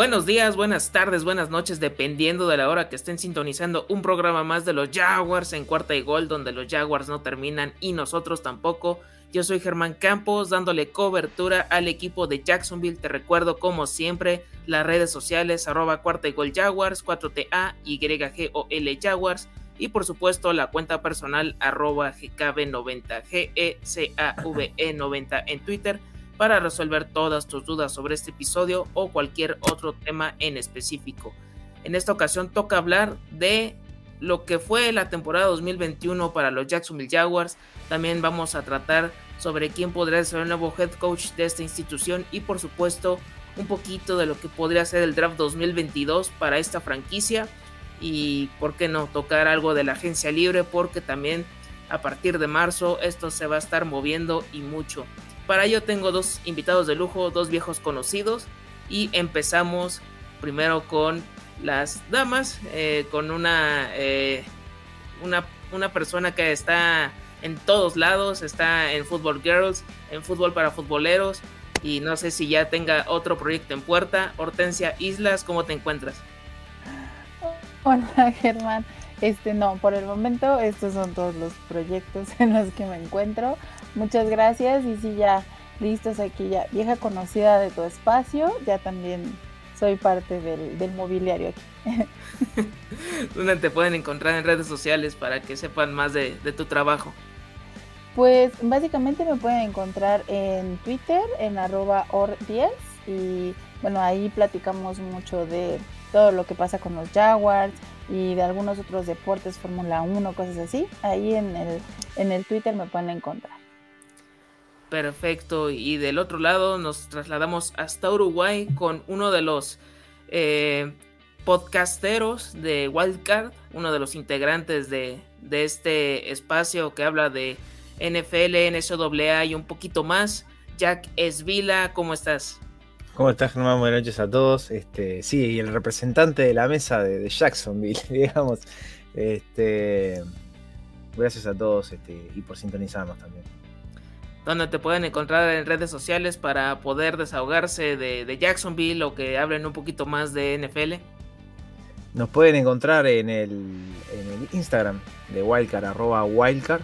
Buenos días, buenas tardes, buenas noches, dependiendo de la hora que estén sintonizando un programa más de los Jaguars en cuarta y gol, donde los Jaguars no terminan y nosotros tampoco. Yo soy Germán Campos, dándole cobertura al equipo de Jacksonville. Te recuerdo, como siempre, las redes sociales, arroba cuarta y gol Jaguars, 4TA, YGOL Jaguars, y por supuesto la cuenta personal, arroba GKB90, GECAVE90 en Twitter para resolver todas tus dudas sobre este episodio o cualquier otro tema en específico. En esta ocasión toca hablar de lo que fue la temporada 2021 para los Jacksonville Jaguars. También vamos a tratar sobre quién podría ser el nuevo head coach de esta institución y por supuesto un poquito de lo que podría ser el draft 2022 para esta franquicia y por qué no tocar algo de la agencia libre porque también a partir de marzo esto se va a estar moviendo y mucho. Para ello tengo dos invitados de lujo, dos viejos conocidos y empezamos primero con las damas, eh, con una, eh, una, una persona que está en todos lados, está en Football Girls, en fútbol para futboleros y no sé si ya tenga otro proyecto en puerta. Hortensia Islas, ¿cómo te encuentras? Hola Germán, este no, por el momento estos son todos los proyectos en los que me encuentro. Muchas gracias y si ya listos aquí, ya vieja conocida de tu espacio, ya también soy parte del, mobiliario aquí. ¿Dónde te pueden encontrar en redes sociales para que sepan más de, tu trabajo? Pues básicamente me pueden encontrar en Twitter, en arroba or10 y bueno, ahí platicamos mucho de todo lo que pasa con los Jaguars y de algunos otros deportes, Fórmula 1, cosas así. Ahí en el, en el Twitter me pueden encontrar. Perfecto. Y del otro lado nos trasladamos hasta Uruguay con uno de los eh, podcasteros de Wildcard, uno de los integrantes de, este espacio que habla de NFL, NSAA y un poquito más. Jack Esvila, ¿cómo estás? ¿Cómo estás, Germán? Buenas noches a todos. Este, sí, y el representante de la mesa de, Jacksonville, digamos. Este, gracias a todos este, y por sintonizarnos también donde te pueden encontrar en redes sociales para poder desahogarse de, Jacksonville o que hablen un poquito más de NFL? Nos pueden encontrar en el, en el Instagram de Wildcard, arroba Wildcard,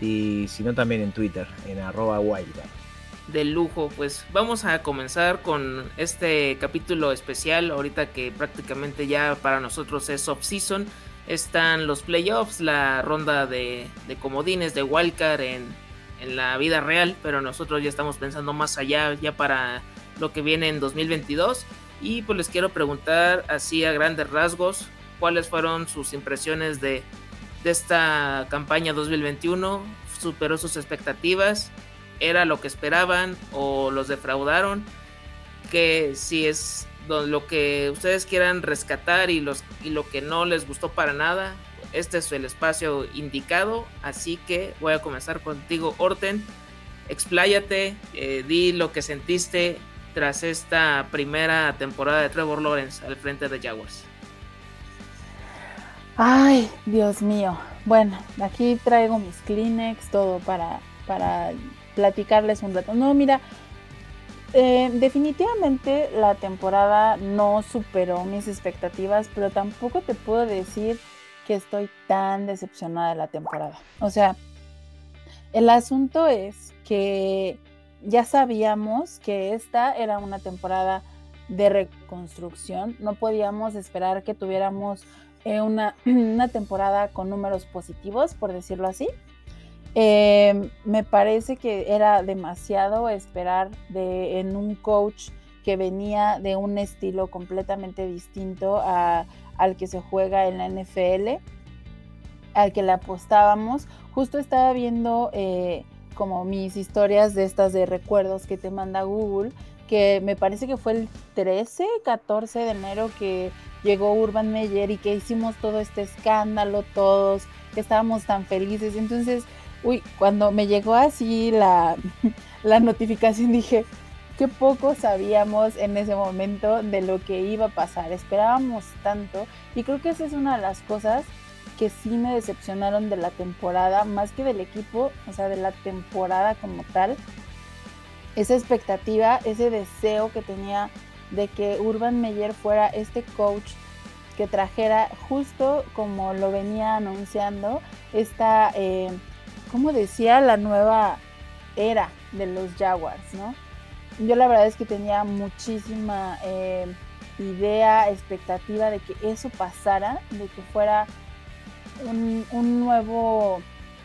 y si no también en Twitter, en arroba Wildcard. De lujo, pues vamos a comenzar con este capítulo especial, ahorita que prácticamente ya para nosotros es off-season, están los playoffs, la ronda de, comodines de Wildcard en en la vida real, pero nosotros ya estamos pensando más allá, ya para lo que viene en 2022. Y pues les quiero preguntar así a grandes rasgos, cuáles fueron sus impresiones de, de esta campaña 2021, superó sus expectativas, era lo que esperaban o los defraudaron, que si es lo que ustedes quieran rescatar y, los, y lo que no les gustó para nada, este es el espacio indicado, así que voy a comenzar contigo, Orten. Expláyate, eh, di lo que sentiste tras esta primera temporada de Trevor Lawrence al frente de Jaguars. Ay, Dios mío. Bueno, aquí traigo mis Kleenex, todo para, para platicarles un rato. No, mira, eh, definitivamente la temporada no superó mis expectativas, pero tampoco te puedo decir que estoy tan decepcionada de la temporada. O sea, el asunto es que ya sabíamos que esta era una temporada de reconstrucción. No podíamos esperar que tuviéramos eh, una, una, temporada con números positivos, por decirlo así. Em, me parece que era demasiado esperar de, en un coach que venía de un estilo completamente distinto a al que se juega en la NFL, al que le apostábamos. Justo estaba viendo eh, como mis historias de estas de recuerdos que te manda Google, que me parece que fue el 13, 14 de enero que llegó Urban Meyer y que hicimos todo este escándalo todos, que estábamos tan felices. Entonces, uy, cuando me llegó así la, la notificación dije, qué poco sabíamos en ese momento de lo que iba a pasar. Esperábamos tanto y creo que esa es una de las cosas que sí me decepcionaron de la temporada, más que del equipo, o sea, de la temporada como tal. Esa expectativa, ese deseo que tenía de que Urban Meyer fuera este coach que trajera justo como lo venía anunciando esta, eh, como decía, la nueva era de los Jaguars, ¿no? Yo la verdad es que tenía muchísima eh, idea, expectativa de que eso pasara, de que fuera un, nuevo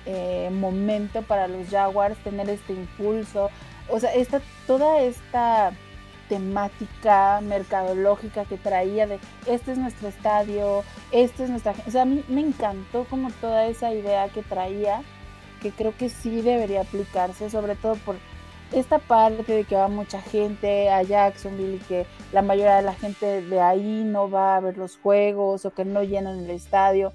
eh, momento para los Jaguars, tener este impulso, o sea, esta, toda esta temática mercadológica que traía de este es nuestro estadio, este es nuestra... O sea, a mí me encantó como toda esa idea que traía, que creo que sí debería aplicarse, sobre todo por esta parte de que va mucha gente a Jacksonville y que la mayoría de la gente de ahí no va a ver los juegos o que no llenan el estadio.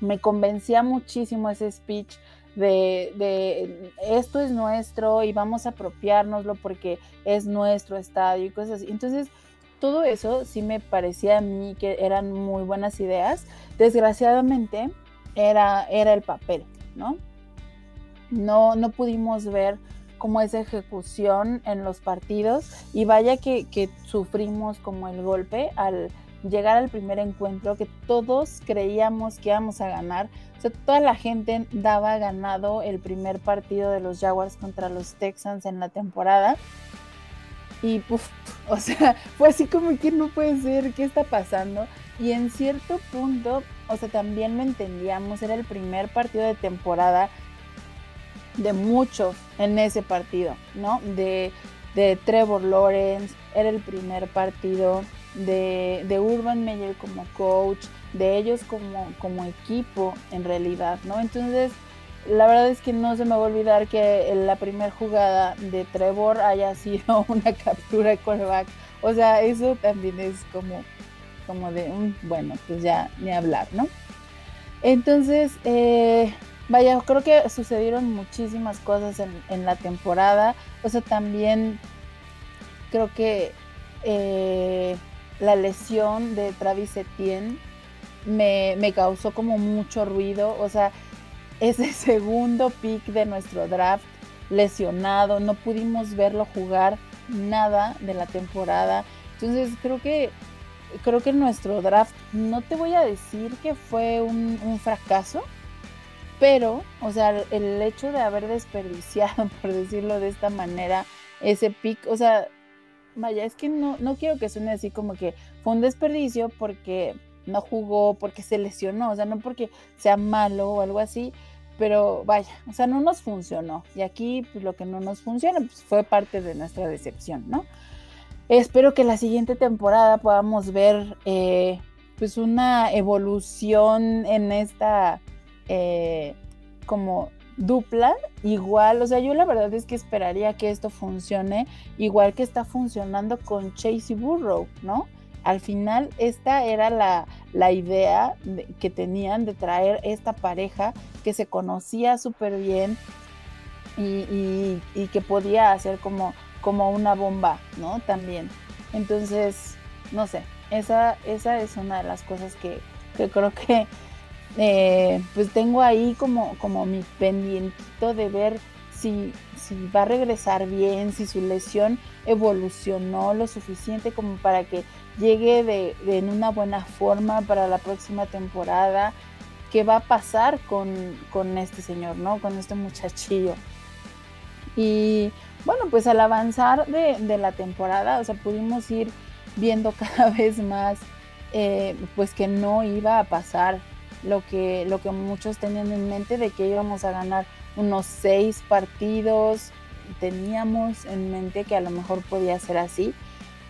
Me convencía muchísimo ese speech de, esto es nuestro y vamos a apropiárnoslo porque es nuestro estadio y cosas así. Entonces, todo eso sí me parecía a mí que eran muy buenas ideas. Desgraciadamente, era, era el papel, ¿no? No, no pudimos ver como esa ejecución en los partidos y vaya que, que sufrimos como el golpe al llegar al primer encuentro que todos creíamos que íbamos a ganar. O sea, toda la gente daba ganado el primer partido de los Jaguars contra los Texans en la temporada. Y puff, o sea, fue así como que no puede ser, ¿qué está pasando? Y en cierto punto, o sea, también lo entendíamos, era el primer partido de temporada de muchos en ese partido, ¿no? De, de Trevor Lawrence, era el primer partido de, Urban Meyer como coach, de ellos como, como equipo en realidad, ¿no? Entonces, la verdad es que no se me va a olvidar que la primera jugada de Trevor haya sido una captura de quarterback. O sea, eso también es como, como de, un, bueno, pues ya ni hablar, ¿no? Entonces, eh, vaya, creo que sucedieron muchísimas cosas en, en, la temporada. O sea, también creo que eh, la lesión de Travis Etienne me, causó como mucho ruido. O sea, ese segundo pick de nuestro draft lesionado, no pudimos verlo jugar nada de la temporada. Entonces creo que creo que nuestro draft, no te voy a decir que fue un, un fracaso, pero, o sea, el hecho de haber desperdiciado, por decirlo de esta manera, ese pick, o sea, vaya, es que no, no quiero que suene así como que fue un desperdicio porque no jugó, porque se lesionó, o sea, no porque sea malo o algo así, pero vaya, o sea, no nos funcionó. Y aquí pues, lo que no nos funciona pues, fue parte de nuestra decepción, ¿no? Espero que la siguiente temporada podamos ver eh, pues una evolución en esta eh, como dupla igual, o sea, yo la verdad es que esperaría que esto funcione igual que está funcionando con Chase y Burrow, ¿no? Al final esta era la, idea que tenían de traer esta pareja que se conocía súper bien y, que podía hacer como, como una bomba, ¿no? También. Entonces, no sé, esa, esa es una de las cosas que, que creo que eh, pues tengo ahí como, como mi pendientito de ver si, si va a regresar bien, si su lesión evolucionó lo suficiente como para que llegue de, en una buena forma para la próxima temporada. ¿Qué va a pasar con, con este señor, no? Con este muchachillo. Y bueno, pues al avanzar de, la temporada, o sea, pudimos ir viendo cada vez más, eh, pues que no iba a pasar lo que, lo que muchos tenían en mente de que íbamos a ganar unos seis partidos. Teníamos en mente que a lo mejor podía ser así.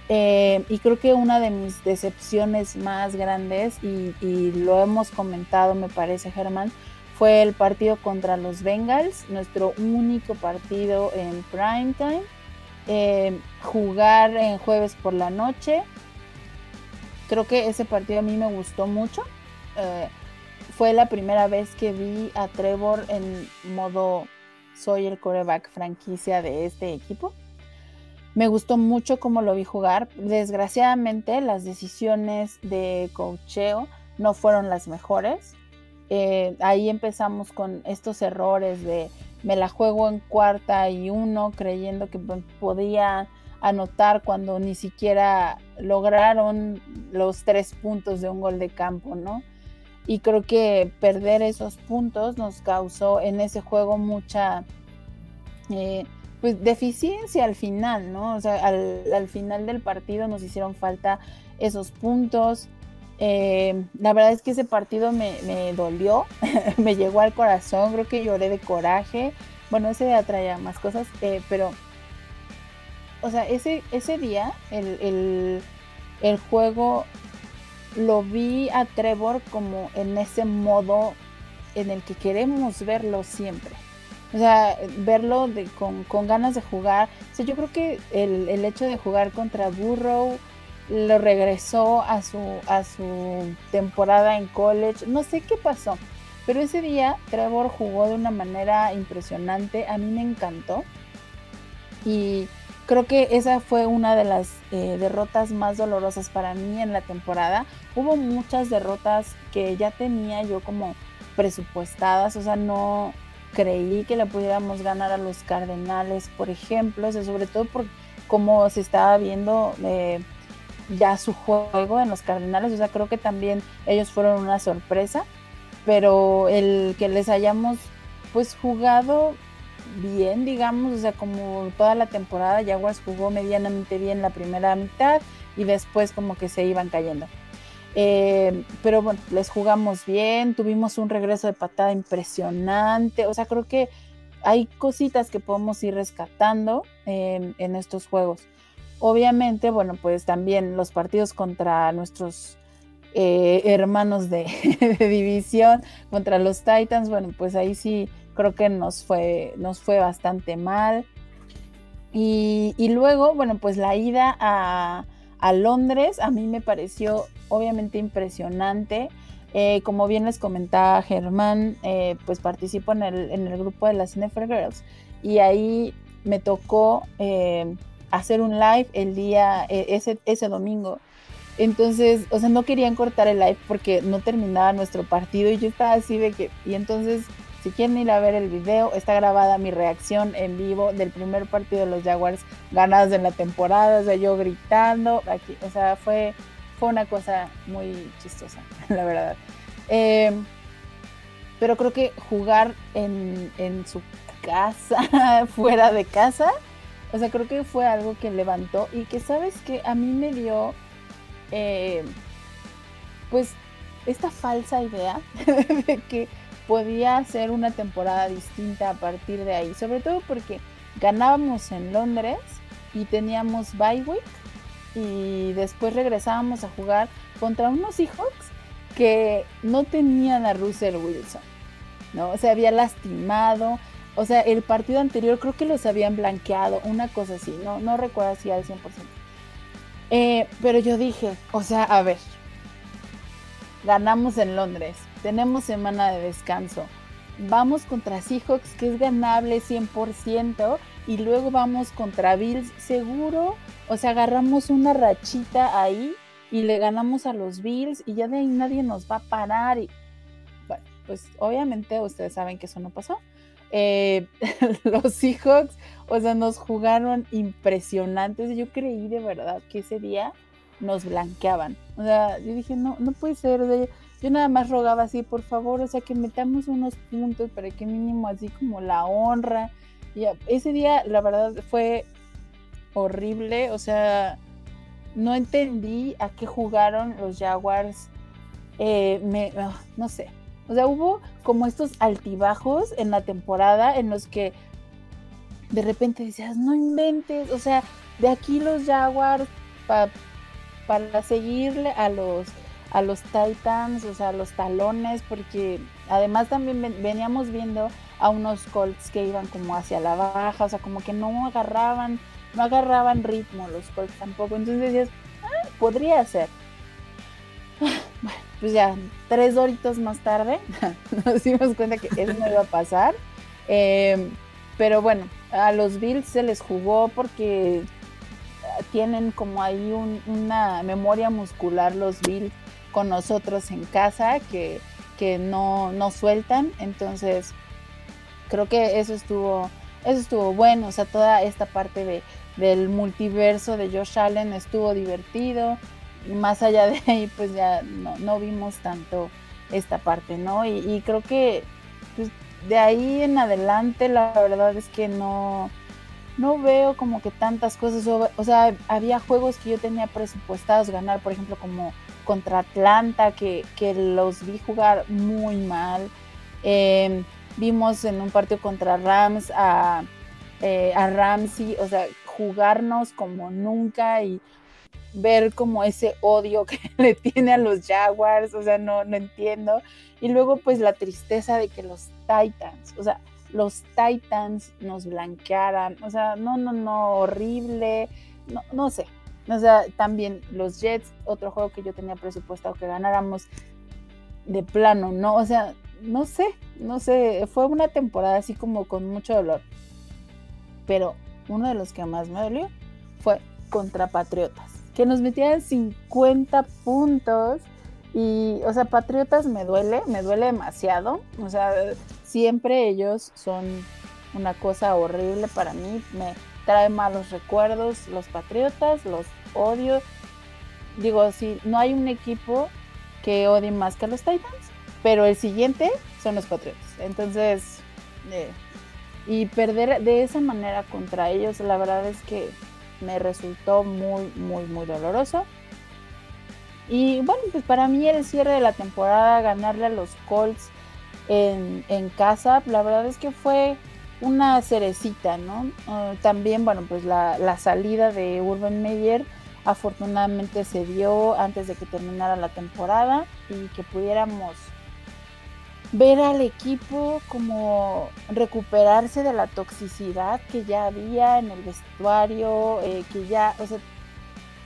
Eh, y creo que una de mis decepciones más grandes, y, lo hemos comentado, me parece, Germán, fue el partido contra los Bengals, nuestro único partido en prime time. Eh, jugar en jueves por la noche. Creo que ese partido a mí me gustó mucho. Eh, fue la primera vez que vi a Trevor en modo soy el coreback franquicia de este equipo. Me gustó mucho cómo lo vi jugar. Desgraciadamente las decisiones de cocheo no fueron las mejores. Eh, ahí empezamos con estos errores de me la juego en cuarta y uno creyendo que podía anotar cuando ni siquiera lograron los tres puntos de un gol de campo, ¿no? Y creo que perder esos puntos nos causó en ese juego mucha eh, pues, deficiencia al final, ¿no? O sea, al, final del partido nos hicieron falta esos puntos. Eh, la verdad es que ese partido me, dolió, me llegó al corazón, creo que lloré de coraje. Bueno, ese día traía más cosas, eh, pero o sea, ese, ese día el, juego lo vi a Trevor como en ese modo en el que queremos verlo siempre. O sea, verlo con, ganas de jugar. O yo creo que el, hecho de jugar contra Burrow lo regresó a su, a su temporada en college. No sé qué pasó. Pero ese día Trevor jugó de una manera impresionante. A mí me encantó. Y Creo que esa fue una de las eh, derrotas más dolorosas para mí en la temporada. Hubo muchas derrotas que ya tenía yo como presupuestadas, o sea, no creí que le pudiéramos ganar a los Cardenales, por ejemplo, sobre todo por cómo se estaba viendo eh, ya su juego en los Cardenales, o sea, creo que también ellos fueron una sorpresa, pero el que les hayamos pues jugado bien, digamos, o sea, como toda la temporada, Jaguars jugó medianamente bien la primera mitad y después como que se iban cayendo. Eh, pero bueno, les jugamos bien, tuvimos un regreso de patada impresionante, o sea, creo que hay cositas que podemos ir rescatando en, estos juegos. Obviamente, bueno, pues también los partidos contra nuestros eh, hermanos de, división, contra los Titans, bueno, pues ahí sí creo que nos fue, nos fue bastante mal. Y, luego, bueno, pues la ida a, Londres a mí me pareció obviamente impresionante. Eh, como bien les comentaba Germán, eh, pues participo en el, en el, grupo de las NFL Girls y ahí me tocó hacer un live el día, ese, ese domingo. Entonces, o sea, no querían cortar el live porque no terminaba nuestro partido y yo estaba así de que, y entonces si quieren ir a ver el video, está grabada mi reacción en vivo del primer partido de los Jaguars ganados en la temporada, o sea, yo gritando, aquí, o sea, fue, fue una cosa muy chistosa, la verdad. Em, pero creo que jugar en, su casa, fuera de casa, o sea, creo que fue algo que levantó y que sabes que a mí me dio, em, pues, esta falsa idea de que podía ser una temporada distinta a partir de ahí, sobre todo porque ganábamos en Londres y teníamos bye week y después regresábamos a jugar contra unos Seahawks que no tenían a Russell Wilson, ¿no? Se había lastimado, o sea, el partido anterior creo que los habían blanqueado, una cosa así, no, no recuerdo si al 100%. Eh, pero yo dije, o sea, a ver, ganamos en Londres, tenemos semana de descanso, vamos contra Seahawks que es ganable 100% y luego vamos contra Bills seguro, o sea, agarramos una rachita ahí y le ganamos a los Bills y ya de ahí nadie nos va a parar y bueno, pues obviamente ustedes saben que eso no pasó. Eh, los Seahawks, o sea, nos jugaron impresionantes. Yo creí de verdad que ese día nos blanqueaban. O sea, yo dije, no, no puede ser. yo nada más rogaba así, por favor, o sea, que metamos unos puntos para que mínimo así como la honra. Y ese día, la verdad, fue horrible. O sea, no entendí a qué jugaron los Jaguars. Eh, me, ah, no sé. O sea, hubo como estos altibajos en la temporada en los que de repente decías, no inventes, o sea, de aquí los Jaguars para para seguirle a los a los Titans, o sea, a los talones, porque además también veníamos viendo a unos Colts que iban como hacia la baja, o sea, como que no agarraban, no agarraban ritmo los Colts tampoco. Entonces decías, ah, podría ser. Bueno, pues ya, tres doritos más tarde nos dimos cuenta que eso no iba a pasar. Em, pero bueno, a los Bills se les jugó porque tienen como ahí una memoria muscular los Bills con nosotros en casa que, que no, no sueltan. Entonces, creo que eso estuvo, eso estuvo bueno. O sea, toda esta parte de, del multiverso de Josh Allen estuvo divertido. Más allá de ahí, pues ya no, vimos tanto esta parte, ¿no? Y, creo que pues, de ahí en adelante la verdad es que no, no veo como que tantas cosas. O, sea, había juegos que yo tenía presupuestados ganar, por ejemplo, como contra Atlanta, que, los vi jugar muy mal. Em, vimos en un partido contra Rams a, eh, a Ramsey, o sea, jugarnos como nunca y ver como ese odio que le tiene a los Jaguars, o sea, no, no entiendo. Y luego pues la tristeza de que los Titans, o sea, los Titans nos blanquearan, o sea, no, no, no, horrible, no, no sé. O sea, también los Jets, otro juego que yo tenía presupuestado que ganáramos de plano, ¿no? O sea, no sé, no sé, fue una temporada así como con mucho dolor. Pero uno de los que más me dolió fue contra Patriotas, que nos metían 50 puntos. Y, o sea, Patriotas me duele, me duele demasiado. O sea, siempre ellos son una cosa horrible para mí. Me trae malos recuerdos los Patriotas, los odio. Digo, si no hay un equipo que odie más que los Titans, pero el siguiente son los Patriotas. Entonces, eh, y perder de esa manera contra ellos, la verdad es que me resultó muy, muy, muy doloroso. Y bueno, pues para mí el cierre de la temporada, ganarle a los Colts en, casa, la verdad es que fue una cerecita, ¿no? Ah, también, bueno, pues la, la, salida de Urban Meyer afortunadamente se dio antes de que terminara la temporada y que pudiéramos ver al equipo como recuperarse de la toxicidad que ya había en el vestuario, eh, que ya, o sea,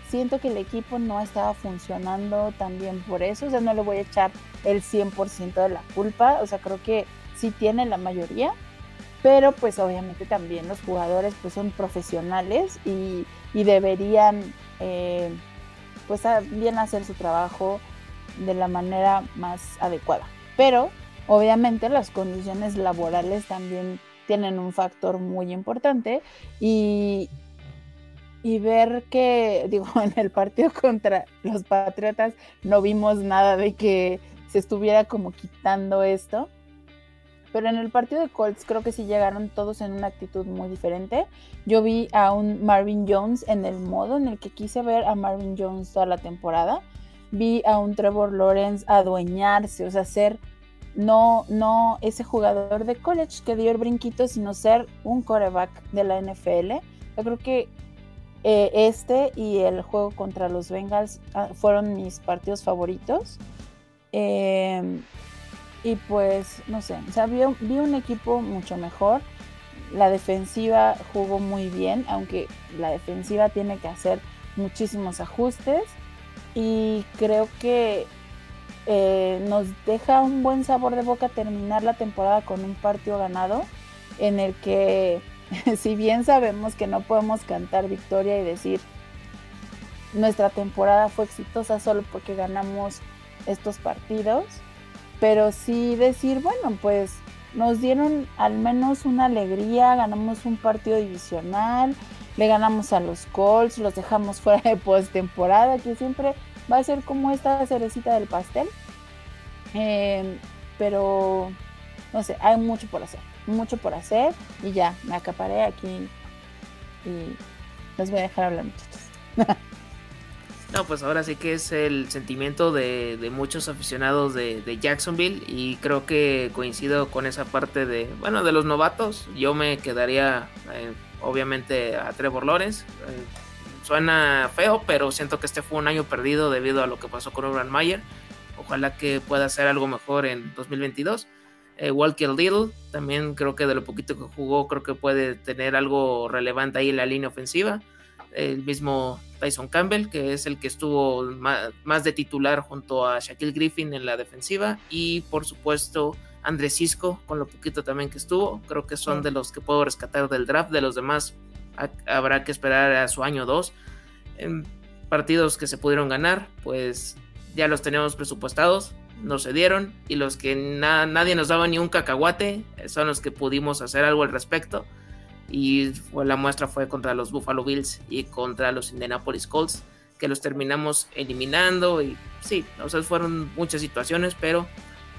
siento que el equipo no estaba funcionando también por eso, o sea, no le voy a echar el 100% de la culpa, o sea, creo que sí tiene la mayoría, pero pues obviamente también los jugadores pues son profesionales y, deberían eh, pues bien hacer su trabajo de la manera más adecuada. Pero Obviamente las condiciones laborales también tienen un factor muy importante y, y ver que, digo, en el partido contra los Patriotas no vimos nada de que se estuviera como quitando esto. Pero en el partido de Colts creo que sí llegaron todos en una actitud muy diferente. Yo vi a un Marvin Jones en el modo en el que quise ver a Marvin Jones toda la temporada. Vi a un Trevor Lawrence adueñarse, o sea, ser no, no ese jugador de college que dio el brinquito, sino ser un coreback de la NFL. Yo creo que eh, este y el juego contra los Bengals ah, fueron mis partidos favoritos. Em, y pues, no sé, o sea, vi, vi, un equipo mucho mejor. La defensiva jugó muy bien, aunque la defensiva tiene que hacer muchísimos ajustes. Y creo que eh, nos deja un buen sabor de boca terminar la temporada con un partido ganado en el que si bien sabemos que no podemos cantar victoria y decir nuestra temporada fue exitosa solo porque ganamos estos partidos, pero sí decir, bueno, pues nos dieron al menos una alegría, ganamos un partido divisional, le ganamos a los Colts, los dejamos fuera de postemporada, que siempre va a ser como esta cerecita del pastel. Eh, pero, no sé, hay mucho por hacer, mucho por hacer y ya, me acaparé aquí y los voy a dejar hablar muchachos. No, pues ahora sí que es el sentimiento de, muchos aficionados de, Jacksonville y creo que coincido con esa parte de, bueno, de los novatos. Yo me quedaría, eh, obviamente, a Trevor Lawrence. Eh, suena feo, pero siento que este fue un año perdido debido a lo que pasó con Urban Mayer. Ojalá que pueda hacer algo mejor en 2022. Eh, Walker Little, también creo que de lo poquito que jugó, creo que puede tener algo relevante ahí en la línea ofensiva. El mismo Tyson Campbell, que es el que estuvo más, de titular junto a Shaquille Griffin en la defensiva. Y por supuesto, Andrés Cisco, con lo poquito también que estuvo. Creo que son de los que puedo rescatar del draft. De los demás, habrá que esperar a su año 2. En partidos que se pudieron ganar, pues ya los teníamos presupuestados, nos se dieron y los que nadie nos daba ni un cacahuate son los que pudimos hacer algo al respecto. y la muestra fue contra los Buffalo Bills y contra los Indianapolis Colts, que los terminamos eliminando y sí, o sea, fueron muchas situaciones, pero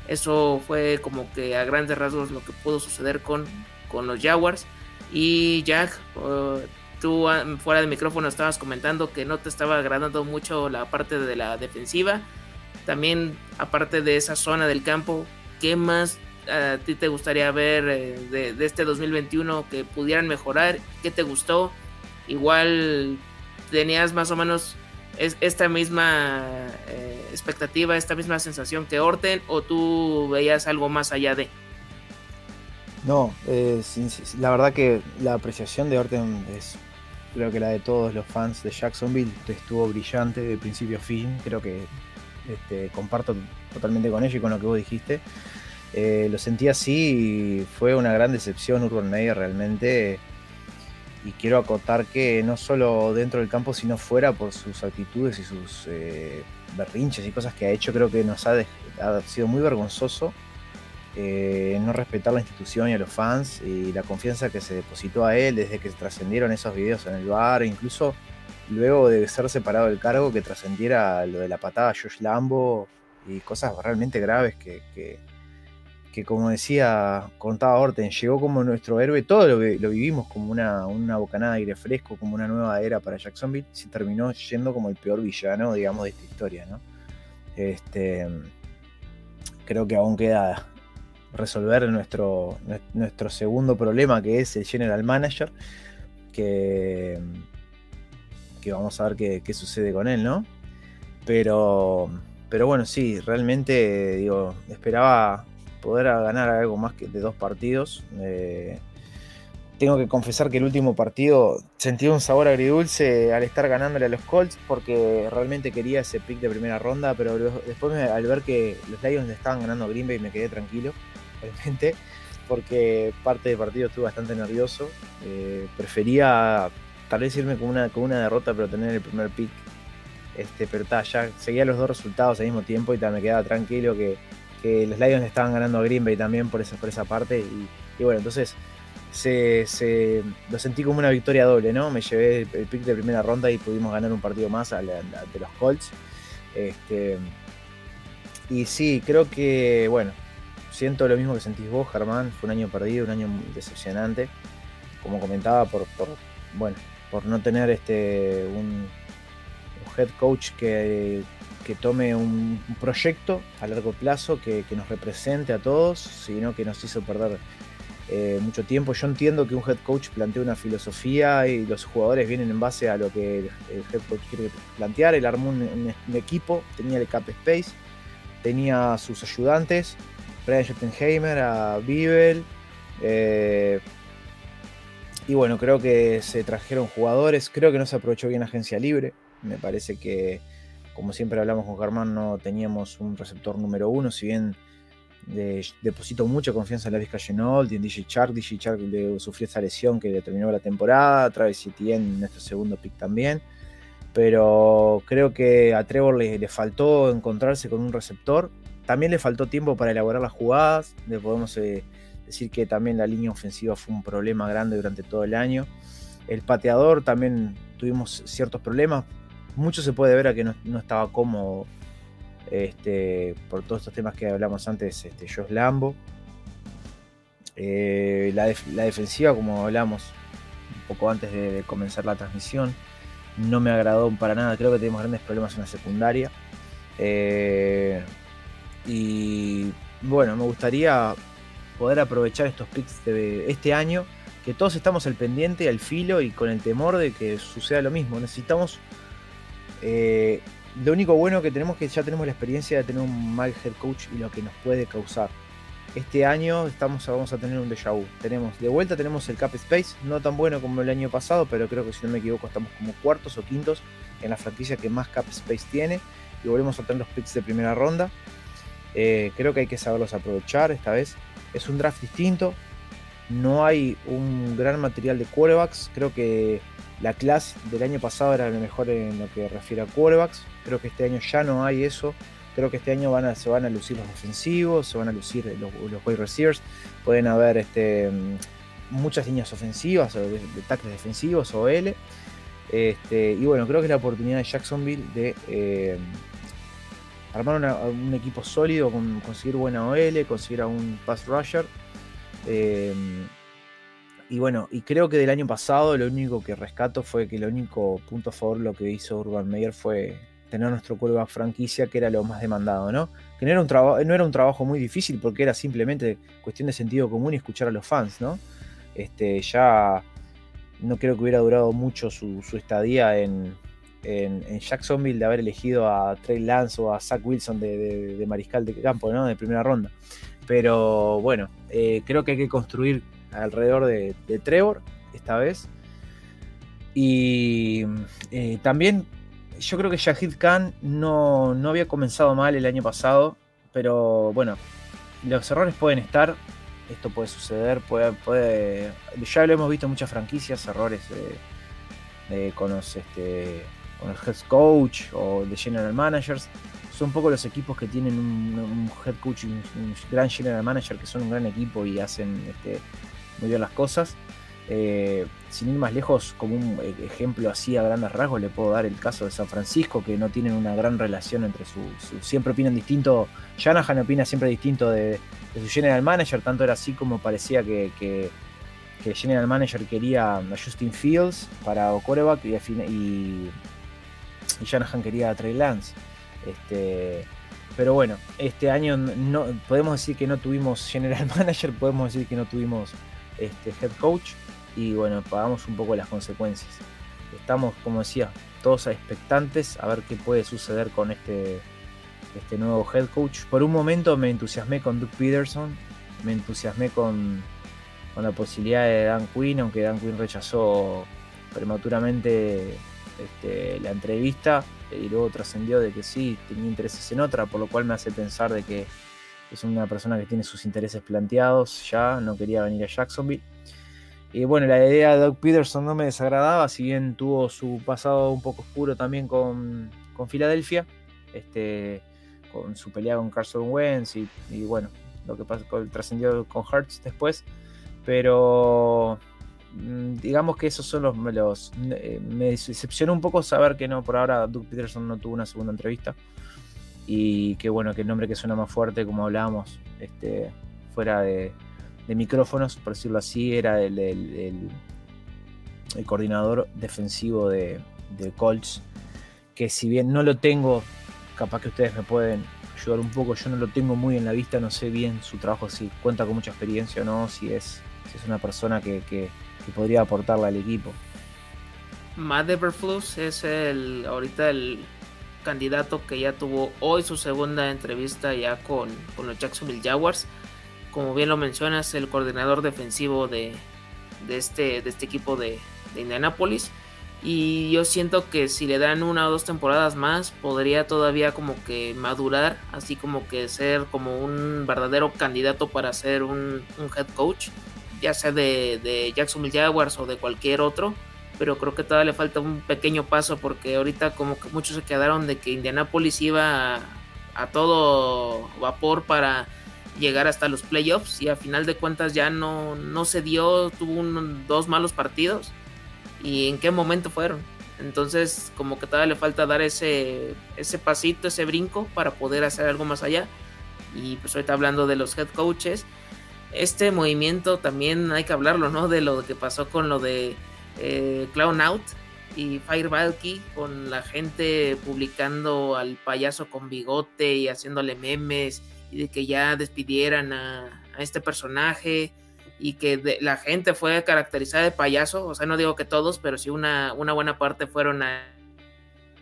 eso fue como que a grandes rasgos lo que pudo suceder con, con los Jaguars. Y Jack, tú ah, fuera de micrófono estabas comentando que no te estaba agradando mucho la parte de la defensiva. También, aparte de esa zona del campo, ¿qué más a ti te gustaría ver eh, de, este 2021 que pudieran mejorar? ¿Qué te gustó? Igual tenías más o menos esta misma eh, expectativa, esta misma sensación que Orten o tú veías algo más allá de... No, eh, la verdad que la apreciación de Orten es creo que la de todos los fans de Jacksonville estuvo brillante de principio a fin, creo que este, comparto totalmente con ello y con lo que vos dijiste. Eh, lo sentí así y fue una gran decepción Urban Meyer realmente. Y quiero acotar que no solo dentro del campo, sino fuera por sus actitudes y sus eh, berrinches y cosas que ha hecho, creo que nos ha, ha sido muy vergonzoso eh, no respetar la institución y a los fans y la confianza que se depositó a él desde que trascendieron esos videos en el bar, incluso luego de ser separado del cargo, que trascendiera lo de la patada Josh Lambo y cosas realmente graves que, que, como decía, contaba Orten, llegó como nuestro héroe, todo lo, lo vivimos como una, una bocanada de aire fresco, como una nueva era para Jacksonville, se terminó yendo como el peor villano, digamos, de esta historia, ¿no? Este, creo que aún queda resolver nuestro, nuestro segundo problema, que es el General Manager, que, que vamos a ver qué, sucede con él, ¿no? Pero, pero bueno, sí, realmente digo, esperaba poder ganar algo más que de dos partidos. Eh, tengo que confesar que el último partido sentí un sabor agridulce al estar ganándole a los Colts porque realmente quería ese pick de primera ronda, pero después al ver que los Lions estaban ganando a Green Bay me quedé tranquilo realmente, porque parte del partido estuve bastante nervioso. Eh, prefería tal vez irme con una, con una derrota, pero tener el primer pick. Este, pero ya seguía los dos resultados al mismo tiempo y me quedaba tranquilo que, los Lions estaban ganando a Green Bay también por esa, por esa parte. Y, bueno, entonces se, lo sentí como una victoria doble, ¿no? Me llevé el, pick de primera ronda y pudimos ganar un partido más de los Colts. Este, y sí, creo que, bueno, siento lo mismo que sentís vos, Germán. Fue un año perdido, un año decepcionante. Como comentaba, por, bueno, por no tener este un, head coach que, tome un, proyecto a largo plazo que, nos represente a todos, sino que nos hizo perder eh, mucho tiempo. Yo entiendo que un head coach plantea una filosofía y los jugadores vienen en base a lo que el, head coach quiere plantear. Él armó un, equipo, tenía el cap space, tenía sus ayudantes Brian Schottenheimer, a Bibel. Eh, y bueno, creo que se trajeron jugadores. Creo que no se aprovechó bien agencia libre. Me parece que, como siempre hablamos con Germán, no teníamos un receptor número uno. Si bien deposito mucha confianza en la Vizca Genold y en DJ Chark. DJ Chark le sufrió esa lesión que determinó la temporada. Travis Etienne en nuestro segundo pick también. Pero creo que a Trevor le faltó encontrarse con un receptor también le faltó tiempo para elaborar las jugadas. Le podemos eh, decir que también la línea ofensiva fue un problema grande durante todo el año. El pateador también tuvimos ciertos problemas. Mucho se puede ver a que no, estaba cómodo este, por todos estos temas que hablamos antes, este, Josh Lambo. Eh, la, defensiva, como hablamos un poco antes de, comenzar la transmisión, no me agradó para nada. Creo que tenemos grandes problemas en la secundaria. Eh, y bueno, me gustaría poder aprovechar estos picks de este año, que todos estamos al pendiente, al filo y con el temor de que suceda lo mismo. Necesitamos... Eh, lo único bueno que tenemos que ya tenemos la experiencia de tener un mal head coach y lo que nos puede causar. Este año estamos, vamos a tener un déjà vu. Tenemos, de vuelta tenemos el cap space, no tan bueno como el año pasado, pero creo que si no me equivoco estamos como cuartos o quintos en la franquicia que más cap space tiene. Y volvemos a tener los picks de primera ronda. Eh, creo que hay que saberlos aprovechar esta vez. Es un draft distinto. No hay un gran material de quarterbacks. Creo que la clase del año pasado era la mejor en lo que refiere a quarterbacks. Creo que este año ya no hay eso. Creo que este año se van a lucir los ofensivos, se van a lucir los, los wide receivers. Pueden haber este, muchas líneas ofensivas, o de, de defensivos o L. Este, y bueno, creo que es la oportunidad de Jacksonville de eh, armar un equipo sólido, con, conseguir buena OL, conseguir a un pass rusher. Eh, y bueno, y creo que del año pasado lo único que rescato fue que el único punto a favor lo que hizo Urban Meyer fue tener nuestro a franquicia, que era lo más demandado, ¿no? Que no era, un no era un trabajo muy difícil porque era simplemente cuestión de sentido común y escuchar a los fans, ¿no? Este, ya no creo que hubiera durado mucho su, estadía en, Jacksonville de haber elegido a Trey Lance o a Zach Wilson de, mariscal de campo, ¿no? De primera ronda. Pero bueno, eh, creo que hay que construir alrededor de, Trevor esta vez. Y eh, también yo creo que Shahid Khan no, no había comenzado mal el año pasado, pero bueno, los errores pueden estar, esto puede suceder, puede, puede ya lo hemos visto en muchas franquicias, errores con, los, este, con los head coach o de general managers. Son pocos los equipos que tienen un, head coach y un, gran general manager que son un gran equipo y hacen este, muy bien las cosas. Eh, sin ir más lejos, como un ejemplo así a grandes rasgos, le puedo dar el caso de San Francisco, que no tienen una gran relación entre su. siempre opinan distinto. Shanahan opina siempre distinto de, su general manager, tanto era así como parecía que, que, general manager quería a Justin Fields para y, y, y Shanahan quería a Trey Lance. Este, pero bueno, este año no, podemos decir que no tuvimos general manager, podemos decir que no tuvimos este, head coach y bueno, pagamos un poco las consecuencias. Estamos, como decía, todos expectantes a ver qué puede suceder con este, este nuevo head coach. Por un momento me entusiasmé con Doug Peterson, me entusiasmé con, con la posibilidad de Dan Quinn, aunque Dan Quinn rechazó prematuramente este, la entrevista y luego trascendió de que sí, tenía intereses en otra, por lo cual me hace pensar de que es una persona que tiene sus intereses planteados ya, no quería venir a Jacksonville. Y bueno, la idea de Doug Peterson no me desagradaba, si bien tuvo su pasado un poco oscuro también con, con Filadelfia, este, con su pelea con Carson Wentz y, bueno, lo que pasó, trascendió con Hertz después. Pero digamos que esos son los, los eh, me decepcionó un poco saber que no por ahora Doug Peterson no tuvo una segunda entrevista. Y que bueno que el nombre que suena más fuerte como hablábamos este fuera de, de micrófonos, por decirlo así, era el, el, coordinador defensivo de, Colts, que si bien no lo tengo, capaz que ustedes me pueden ayudar un poco, yo no lo tengo muy en la vista, no sé bien su trabajo, si cuenta con mucha experiencia o no, si es, si es una persona que, podría aportarle al equipo. Matt Everflus es el ahorita el candidato que ya tuvo hoy su segunda entrevista ya con, con los Jacksonville Jaguars como bien lo mencionas, el coordinador defensivo de, este, de este equipo de, de Indianapolis. Y yo siento que si le dan una o dos temporadas más, podría todavía como que madurar, así como que ser como un verdadero candidato para ser un, head coach, ya sea de, de, Jacksonville Jaguars o de cualquier otro. Pero creo que todavía le falta un pequeño paso porque ahorita como que muchos se quedaron de que Indianapolis iba a, a todo vapor para llegar hasta los playoffs y a final de cuentas ya no, no se dio, tuvo dos malos partidos y en qué momento fueron. Entonces como que todavía le falta dar ese, ese pasito, ese brinco para poder hacer algo más allá. Y pues ahorita hablando de los head coaches, este movimiento también hay que hablarlo, ¿no? De lo que pasó con lo de eh, Clown Out y Firebalky, con la gente publicando al payaso con bigote y haciéndole memes y de que ya despidieran a, este personaje y que la gente fue caracterizada de payaso, o sea, no digo que todos, pero sí una, una buena parte fueron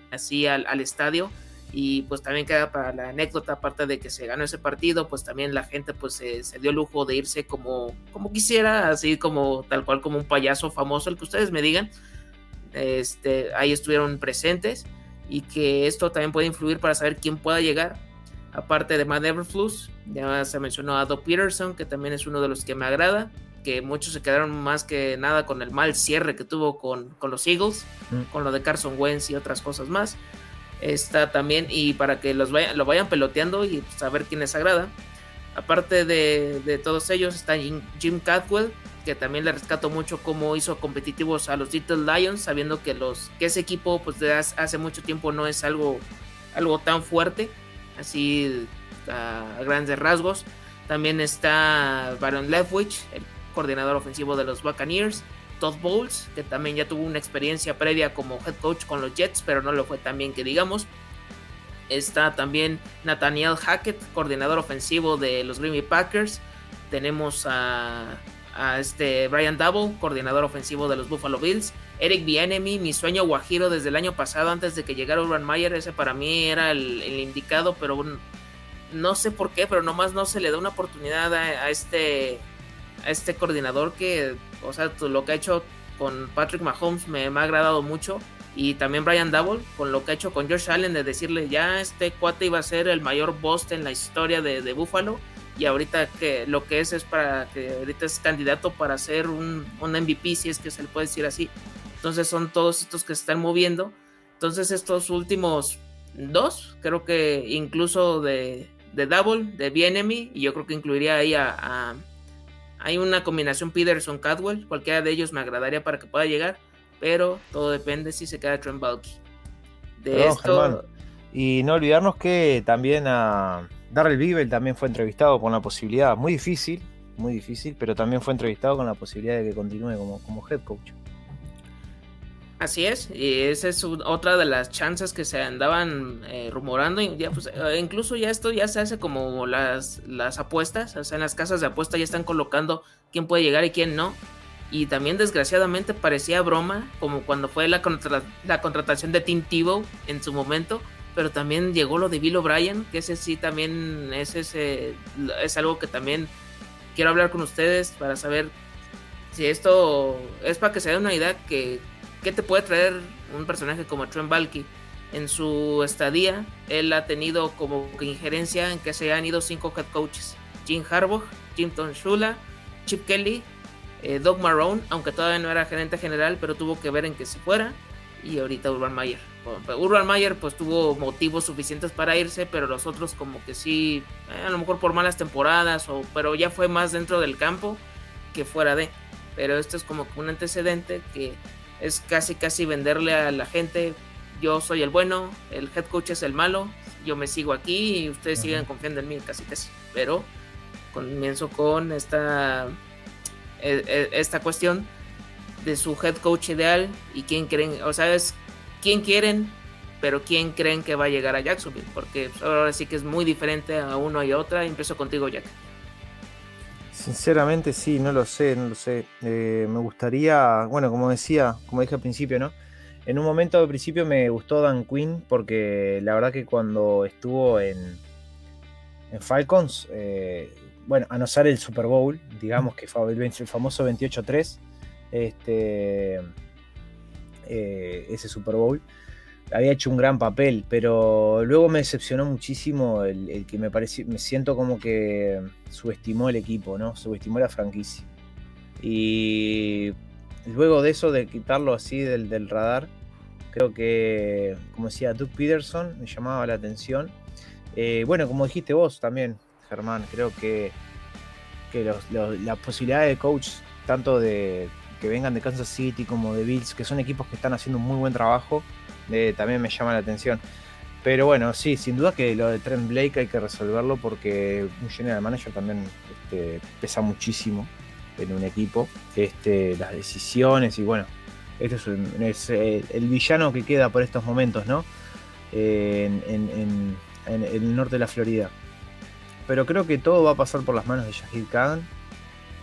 así al, estadio y pues también queda para la anécdota, aparte de que se ganó ese partido, pues también la gente pues se, se dio lujo de irse como, como quisiera, así como tal cual como un payaso famoso, el que ustedes me digan, este, ahí estuvieron presentes y que esto también puede influir para saber quién pueda llegar Aparte de Matt Everflus, ya se mencionó a Doc Peterson, que también es uno de los que me agrada, que muchos se quedaron más que nada con el mal cierre que tuvo con, los Eagles, mm. con lo de Carson Wentz y otras cosas más. Está también, y para que los lo vayan peloteando y saber quién les agrada. Aparte de, todos ellos está Jim, Cadwell, que también le rescato mucho cómo hizo competitivos a los Little Lions, sabiendo que los que ese equipo pues de hace mucho tiempo no es algo algo tan fuerte, así a, grandes rasgos. También está Baron Leftwich, el coordinador ofensivo de los Buccaneers. Todd Bowles, que también ya tuvo una experiencia previa como head coach con los Jets, pero no lo fue tan bien que digamos. Está también Nathaniel Hackett, coordinador ofensivo de los Green Bay Packers. Tenemos a, este Brian Double, coordinador ofensivo de los Buffalo Bills. Eric Bienemy, mi sueño guajiro desde el año pasado, antes de que llegara Urban Meyer, ese para mí era el, indicado, pero no sé por qué, pero nomás no se le da una oportunidad a, este a este coordinador que, o sea, lo que ha hecho con Patrick Mahomes me, ha agradado mucho. Y también Brian Double con lo que ha hecho con Josh Allen de decirle ya este cuate iba a ser el mayor boss en la historia de, Buffalo y ahorita que lo que es es para que ahorita es candidato para ser un, un, MVP si es que se le puede decir así. Entonces son todos estos que se están moviendo. Entonces estos últimos dos creo que incluso de, de Double de BNM y yo creo que incluiría ahí a, hay una combinación Peterson Cadwell cualquiera de ellos me agradaría para que pueda llegar pero todo depende si se queda Trent Balky de esto y no olvidarnos que también a Darrell Bibel también fue entrevistado con la posibilidad, muy difícil, muy difícil, pero también fue entrevistado con la posibilidad de que continúe como, como head coach. Así es, y esa es otra de las chances que se andaban eh, rumorando. Ya, pues, eh, incluso ya esto ya se hace como las, las apuestas, o sea, en las casas de apuesta ya están colocando quién puede llegar y quién no. Y también desgraciadamente parecía broma, como cuando fue la, la contratación de Tim Tebow en su momento, pero también llegó lo de Bill O'Brien, que ese sí también es, ese, es algo que también quiero hablar con ustedes para saber si esto es para que se den una idea que qué te puede traer un personaje como Trent Balky. En su estadía, él ha tenido como injerencia en que se han ido cinco head coaches. Jim Harbaugh, Jim Shula, Chip Kelly, eh, Doug Marrone, aunque todavía no era gerente general, pero tuvo que ver en que se fuera. Y ahorita Urban Mayer. Urban Mayer pues tuvo motivos suficientes para irse, pero los otros como que sí, eh, a lo mejor por malas temporadas, o, pero ya fue más dentro del campo que fuera de. Pero esto es como un antecedente que es casi casi venderle a la gente, yo soy el bueno, el head coach es el malo, yo me sigo aquí y ustedes siguen confiando en mí casi casi. Pero comienzo con esta, e, e, esta cuestión de su head coach ideal y quién creen, o sea, es quién quieren, pero quién creen que va a llegar a Jacksonville, porque ahora sí que es muy diferente a uno y a otra. Empiezo contigo, Jack. Sinceramente sí, no lo sé, no lo sé. Eh, me gustaría, bueno, como decía, como dije al principio, ¿no? En un momento al principio me gustó Dan Quinn porque la verdad que cuando estuvo en, en Falcons, eh, bueno, a no ser el Super Bowl, digamos que el famoso 28-3, este, eh, ese Super Bowl. Había hecho un gran papel, pero luego me decepcionó muchísimo el, que me pareció, me siento como que subestimó el equipo, ¿no? Subestimó la franquicia. Y luego de eso, de quitarlo así del, radar, creo que, como decía Doug Peterson, me llamaba la atención. Eh, bueno, como dijiste vos también, Germán, creo que, que las posibilidades de coach, tanto de, que vengan de Kansas City como de Bills, que son equipos que están haciendo un muy buen trabajo, eh, también me llama la atención. Pero bueno, sí, sin duda que lo de Trent Blake hay que resolverlo porque un general manager también este, pesa muchísimo en un equipo. Este, las decisiones y bueno, este es, eh, el villano que queda por estos momentos, ¿no? en, el norte de la Florida. Pero creo que todo va a pasar por las manos de Shahid Khan.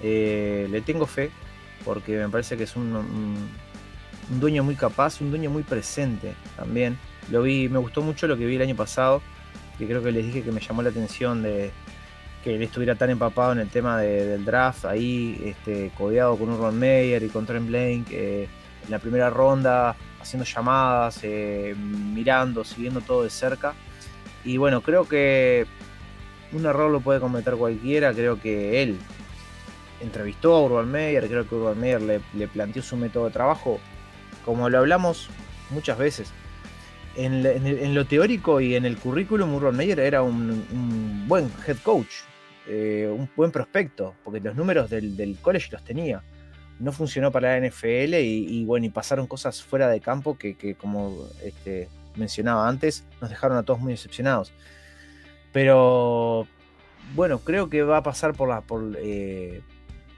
Eh, le tengo fe, porque me parece que es un, dueño muy capaz, un dueño muy presente también. Lo vi, me gustó mucho lo que vi el año pasado, que creo que les dije que me llamó la atención de que él estuviera tan empapado en el tema del draft, ahí este, codeado con Urban Meyer y con Trent Blank en la primera ronda, haciendo llamadas, eh, mirando, siguiendo todo de cerca. Y bueno, creo que un error lo puede cometer cualquiera, creo que él entrevistó a Urban Meyer, creo que Urban Meyer le, planteó su método de trabajo, como lo hablamos muchas veces. En, lo teórico y en el currículum, Urban Meyer era un, buen head coach. eh, un buen prospecto, porque los números del, college los tenía. No funcionó para la NFL y, bueno, y pasaron cosas fuera de campo que, como este, mencionaba antes, nos dejaron a todos muy decepcionados. Pero bueno, creo que va a pasar por, eh,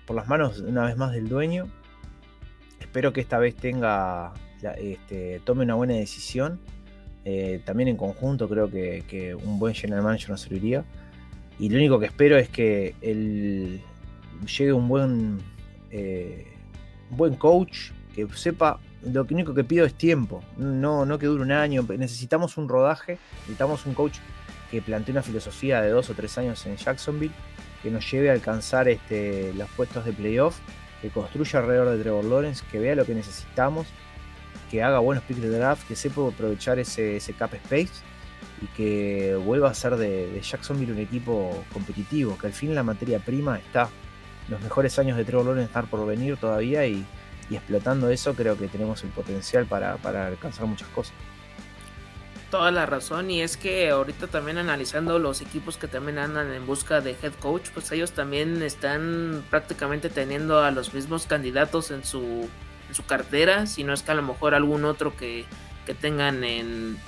por las manos una vez más del dueño. Espero que esta vez tenga, este, tome una buena decisión. Eh, también en conjunto creo que, un buen general manager nos serviría. Y lo único que espero es que llegue un buen, eh, buen coach que sepa. Lo único que pido es tiempo, no, no que dure un año. Necesitamos un rodaje, necesitamos un coach que plantee una filosofía de dos o tres años en Jacksonville, que nos lleve a alcanzar este, los puestos de playoff, que construya alrededor de Trevor Lawrence, que vea lo que necesitamos, que haga buenos picks de draft, que sepa aprovechar ese, cap space y que vuelva a ser de, Jacksonville un equipo competitivo, que al fin la materia prima está. Los mejores años de Trevor Lawrence están por venir todavía y, explotando eso creo que tenemos el potencial para, para alcanzar muchas cosas toda la razón y es que ahorita también analizando los equipos que también andan en busca de head coach, pues ellos también están prácticamente teniendo a los mismos candidatos en su, en su cartera, si no es que a lo mejor algún otro que, que tengan en,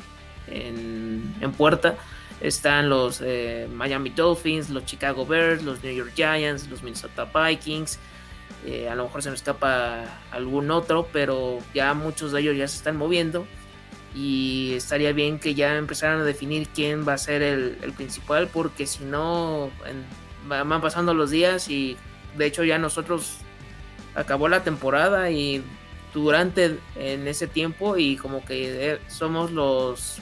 en, puerta. Están los eh, Miami Dolphins, los Chicago Bears, los New York Giants, los Minnesota Vikings. Eh, a lo mejor se me escapa algún otro, pero ya muchos de ellos ya se están moviendo y estaría bien que ya empezaran a definir quién va a ser el, principal porque si no van pasando los días y de hecho ya nosotros acabó la temporada y durante en ese tiempo y como que eh, somos los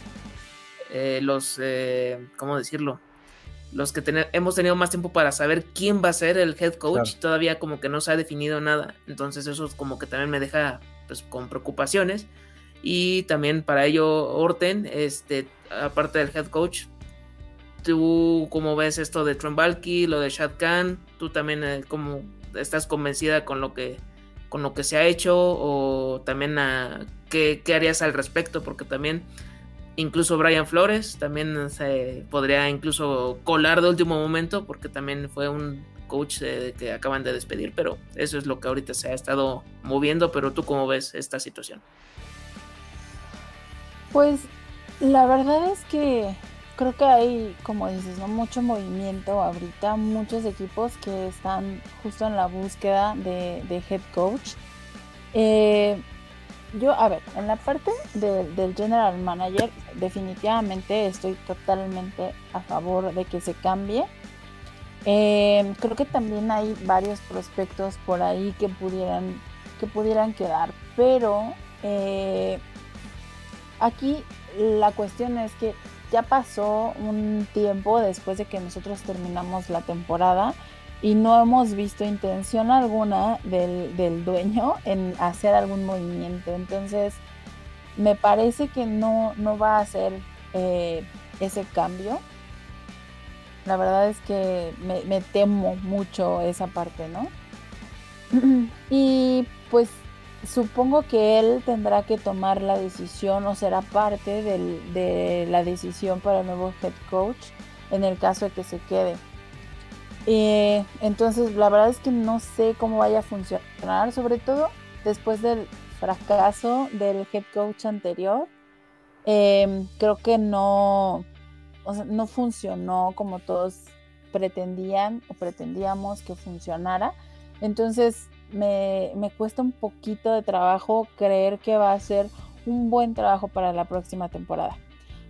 eh, los eh, cómo decirlo los que hemos tenido más tiempo para saber quién va a ser el head coach todavía como que no se ha definido nada. Entonces eso como que también me deja pues con preocupaciones y también para ello, Orten, este, aparte del head coach, tú cómo ves esto de Trent lo de Shad Khan, tú también eh, como estás convencida con lo que con lo que se ha hecho o también a, ¿qué, harías al respecto porque también incluso Brian Flores también se podría incluso colar de último momento porque también fue un coach que acaban de despedir pero eso es lo que ahorita se ha estado moviendo pero tú cómo ves esta situación pues la verdad es que creo que hay, como dices, ¿no? mucho movimiento ahorita, muchos equipos que están justo en la búsqueda de, head coach. Eh, yo, a ver, en la parte del general manager, definitivamente estoy totalmente a favor de que se cambie. Eh, creo que también hay varios prospectos por ahí que pudieran, que pudieran quedar, pero eh, Aquí la cuestión es que ya pasó un tiempo después de que nosotros terminamos la temporada y no hemos visto intención alguna del, dueño en hacer algún movimiento. Entonces, me parece que no, no va a hacer eh, ese cambio. La verdad es que me, me temo mucho esa parte, ¿no? y pues supongo que él tendrá que tomar la decisión o será parte de la decisión para el nuevo head coach en el caso de que se quede. Eh, entonces, la verdad es que no sé cómo vaya a funcionar, sobre todo después del fracaso del head coach anterior. Em, creo que no, no funcionó como todos pretendían o pretendíamos que funcionara. Entonces, me, cuesta un poquito de trabajo creer que va a ser un buen trabajo para la próxima temporada.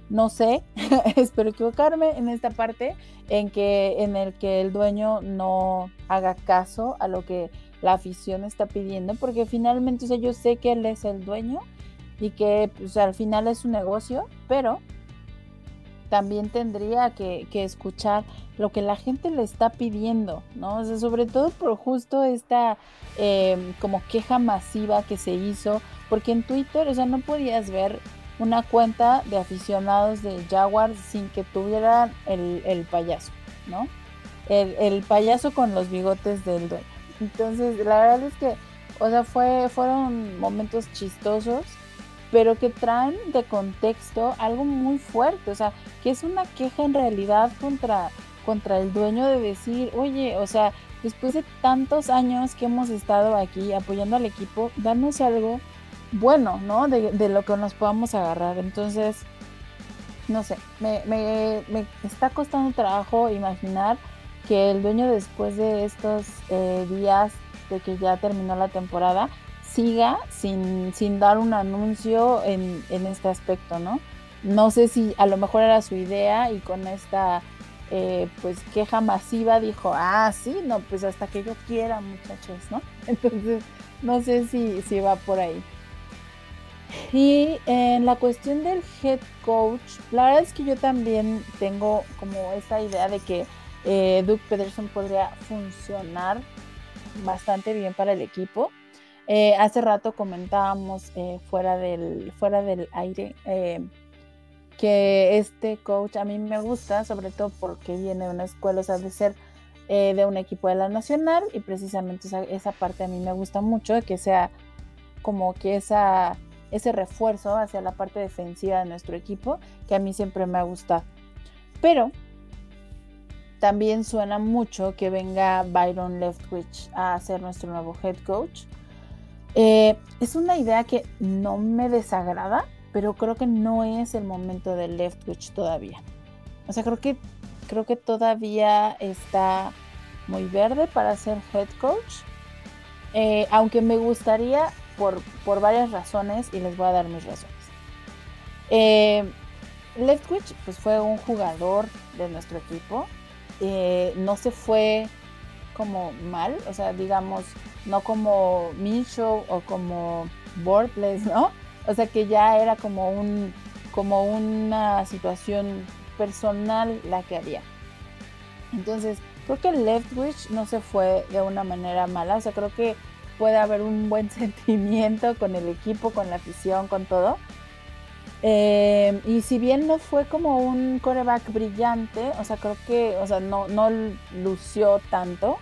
No sé, espero equivocarme en esta parte en que en el que el dueño no haga caso a lo que la afición está pidiendo, porque finalmente, yo sé que él es el dueño y que pues, al final es su negocio, pero también tendría que, escuchar lo que la gente le está pidiendo, ¿no? O sea, sobre todo por justo esta em, como queja masiva que se hizo, porque en Twitter, o sea, no podías ver una cuenta de aficionados de Jaguars sin que tuvieran el, payaso, ¿no? El, el, payaso con los bigotes del dueño. Entonces, la verdad es que, o sea, fue, fueron momentos chistosos pero que traen de contexto algo muy fuerte, o sea, que es una queja en realidad contra, contra el dueño de decir, oye, o sea, después de tantos años que hemos estado aquí apoyando al equipo, danos algo bueno, ¿no? De, lo que nos podamos agarrar. Entonces, no sé, me, me, me, está costando trabajo imaginar que el dueño después de estos eh, días de que ya terminó la temporada siga sin, dar un anuncio en, este aspecto, ¿no? No sé si a lo mejor era su idea y con esta eh, pues queja masiva dijo, ah, sí, no, pues hasta que yo quiera, muchachos, ¿no? Entonces, no sé si, si va por ahí. Y en la cuestión del head coach, la verdad es que yo también tengo como esa idea de que eh, Duke Pederson podría funcionar bastante bien para el equipo. Eh, hace rato comentábamos fuera, del, fuera del aire que este coach a mí me gusta, sobre todo porque viene de una escuela, o sea, de ser eh, de un equipo de la nacional y precisamente esa, parte a mí me gusta mucho, que sea como que esa, ese refuerzo hacia la parte defensiva de nuestro equipo, que a mí siempre me ha gustado. Pero también suena mucho que venga Byron Leftwich a ser nuestro nuevo head coach. Eh, es una idea que no me desagrada, pero creo que no es el momento del Leftwich todavía. O sea, creo que, creo que todavía está muy verde para ser head coach. Eh, aunque me gustaría por, por, varias razones y les voy a dar mis razones. Eh, Leftwich pues fue un jugador de nuestro equipo. Eh, no se fue como mal, o sea, digamos, no como Minshew o como Bortles, ¿no? O sea que ya era como un como una situación personal la que había. Entonces, creo que Leftwich no se fue de una manera mala. O sea, creo que puede haber un buen sentimiento con el equipo, con la afición, con todo. Eh, y si bien no fue como un coreback brillante, o sea, creo que, o sea, no, no lució tanto.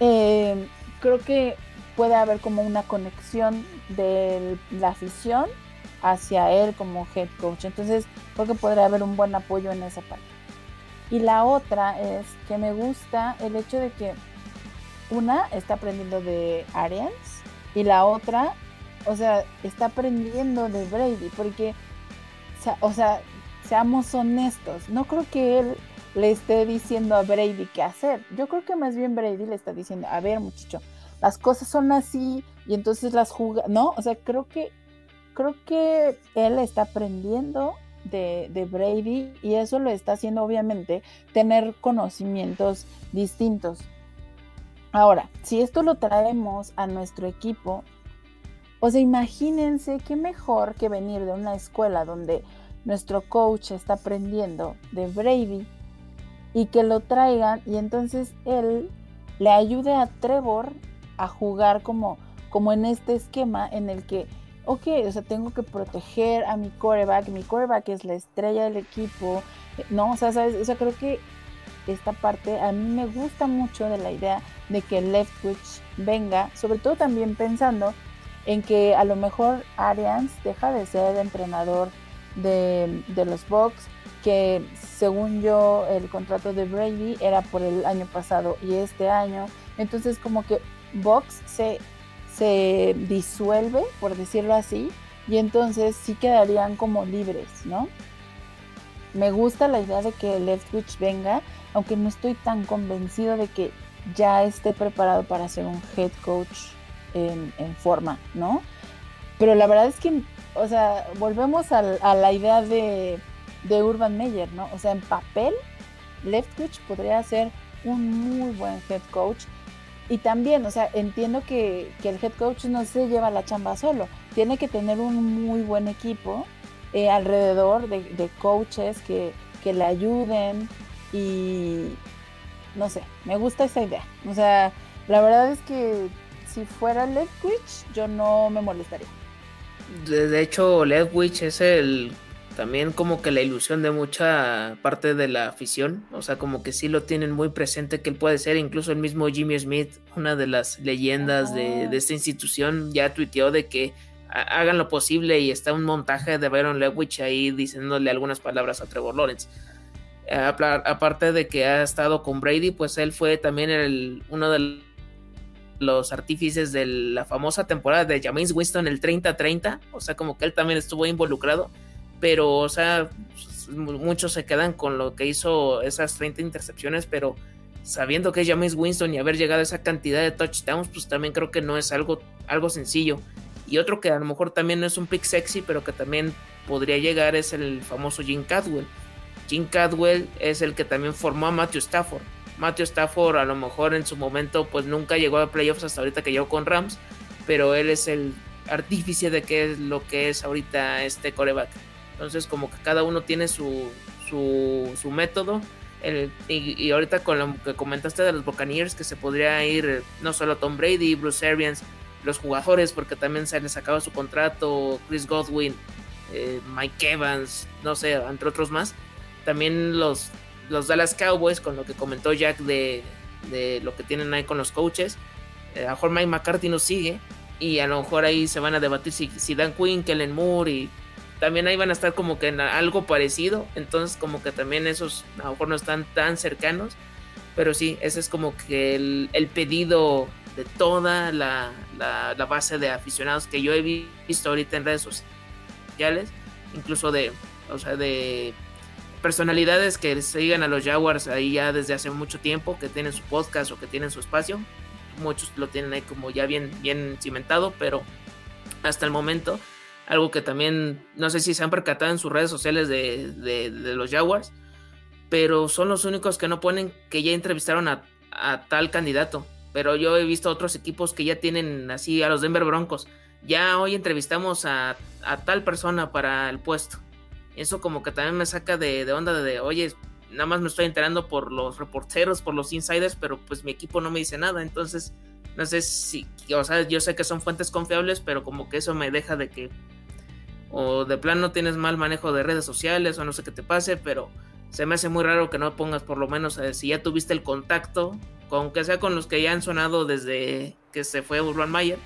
Eh, creo que puede haber como una conexión de la afición hacia él como head coach. Entonces creo que podría haber un buen apoyo en esa parte. Y la otra es que me gusta el hecho de que una está aprendiendo de Arians y la otra, o sea, está aprendiendo de Brady, porque, o sea, seamos honestos, no creo que él le esté diciendo a Brady qué hacer. Yo creo que más bien Brady le está diciendo, a ver muchacho, las cosas son así y entonces las juega, ¿no? O sea, creo que, creo que él está aprendiendo de, de, Brady y eso lo está haciendo obviamente tener conocimientos distintos. Ahora, si esto lo traemos a nuestro equipo, o sea, imagínense qué mejor que venir de una escuela donde nuestro coach está aprendiendo de Brady y que lo traigan y entonces él le ayude a Trevor a jugar como, como en este esquema en el que, ok, o sea, tengo que proteger a mi coreback, mi coreback es la estrella del equipo, no, o sea, ¿sabes? O sea, creo que esta parte a mí me gusta mucho de la idea de que Leftwich venga, sobre todo también pensando en que a lo mejor Arians deja de ser entrenador de, de los Bucks, que según yo el contrato de Brady era por el año pasado y este año, entonces como que Box se, se disuelve, por decirlo así, y entonces sí quedarían como libres, ¿no? Me gusta la idea de que Leftwich venga, aunque no estoy tan convencido de que ya esté preparado para ser un head coach en, forma, ¿no? Pero la verdad es que, o sea, volvemos a, la idea de, de Urban Meyer, ¿no? O sea, en papel, Leftwich podría ser un muy buen head coach y también, o sea, entiendo que, el head coach no se lleva la chamba solo, tiene que tener un muy buen equipo eh, alrededor de, coaches que, le ayuden y no sé, me gusta esa idea. O sea, la verdad es que si fuera Ledwich, yo no me molestaría. De, hecho, Ledwich es el también como que la ilusión de mucha parte de la afición, o sea, como que sí lo tienen muy presente que él puede ser, incluso el mismo Jimmy Smith, una de las leyendas de, esta institución, ya tuiteó de que hagan lo posible y está un montaje de Byron Lewich ahí diciéndole algunas palabras a Trevor Lawrence. aparte de que ha estado con Brady, pues él fue también el, uno de los artífices de la famosa temporada de James Winston el 30-30, o sea, como que él también estuvo involucrado, pero, o sea, muchos se quedan con lo que hizo esas 30 intercepciones, pero sabiendo que es James Winston y haber llegado a esa cantidad de touchdowns, pues también creo que no es algo, algo sencillo. Y otro que a lo mejor también no es un pick sexy, pero que también podría llegar es el famoso Jim Cadwell. Jim Cadwell es el que también formó a Matthew Stafford. Matthew Stafford a lo mejor en su momento pues nunca llegó a playoffs hasta ahorita que llegó con Rams, pero él es el artífice de qué es lo que es ahorita este coreback. Entonces como que cada uno tiene su, su, método. y, ahorita con lo que comentaste de los Buccaneers, que se podría ir no solo Tom Brady, Bruce Arians, los jugadores, porque también se les acaba su contrato, Chris Godwin, eh, Mike Evans, no sé, entre otros más. También los, los Dallas Cowboys, con lo que comentó Jack de, lo que tienen ahí con los coaches. Eh, a lo mejor Mike McCarthy no sigue y a lo mejor ahí se van a debatir si, si Dan Quinn, Kellen Moore y también ahí van a estar como que en algo parecido. Entonces como que también esos a lo mejor no están tan cercanos. Pero sí, ese es como que el, el pedido de toda la, base de aficionados que yo he visto ahorita en redes sociales, incluso de, o sea, de personalidades que sigan a los Jaguars ahí ya desde hace mucho tiempo, que tienen su podcast o que tienen su espacio. Muchos lo tienen ahí como ya bien, bien cimentado, pero hasta el momento, algo que también, no sé si se han percatado en sus redes sociales de, los Jaguars, pero son los únicos que no ponen que ya entrevistaron a, a tal candidato pero yo he visto otros equipos que ya tienen así a los Denver Broncos. Ya hoy entrevistamos a, tal persona para el puesto. Eso como que también me saca de, onda de, oye, nada más me estoy enterando por los reporteros, por los insiders, pero pues mi equipo no me dice nada. Entonces, no sé si, o sea, yo sé que son fuentes confiables, pero como que eso me deja de que, o de plano tienes mal manejo de redes sociales, o no sé qué te pase, pero se me hace muy raro que no pongas por lo menos eh, si ya tuviste el contacto aunque sea con los que ya han sonado desde que se fue Urban Mayer,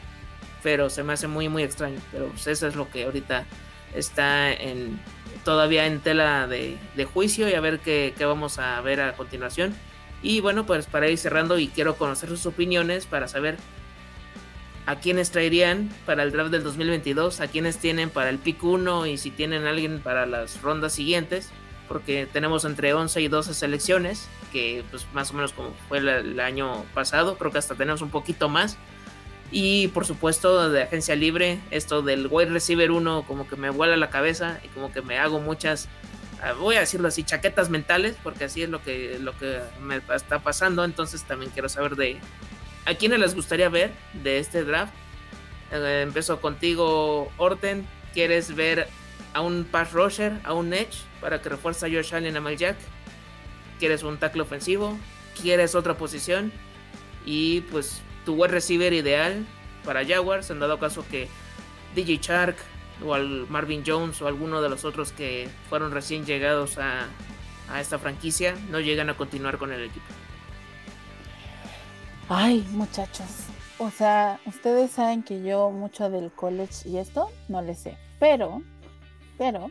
pero se me hace muy muy extraño, pero pues eso es lo que ahorita está en todavía en tela de, juicio y a ver qué, vamos a ver a continuación. Y bueno, pues para ir cerrando y quiero conocer sus opiniones para saber a quiénes traerían para el draft del 2022, a quiénes tienen para el pick 1 y si tienen alguien para las rondas siguientes porque tenemos entre 11 y 12 selecciones, que pues más o menos como fue el, año pasado, creo que hasta tenemos un poquito más. Y por supuesto de agencia libre, esto del wide receiver 1 como que me vuela la cabeza y como que me hago muchas, ah, voy a decirlo así, chaquetas mentales, porque así es lo que, lo que me está pasando. Entonces también quiero saber de a quiénes les gustaría ver de este draft. Eh, empiezo contigo, Orten. ¿Quieres ver a un pass rusher, a un edge, para que refuerce a Josh Allen a Mal Jack. Quieres un tackle ofensivo, quieres otra posición y pues tu wide receiver ideal para Jaguars, en dado caso que DJ Shark o al Marvin Jones o alguno de los otros que fueron recién llegados a, a esta franquicia no llegan a continuar con el equipo. Ay, muchachos. O sea, ustedes saben que yo mucho del college y esto no le sé. Pero, pero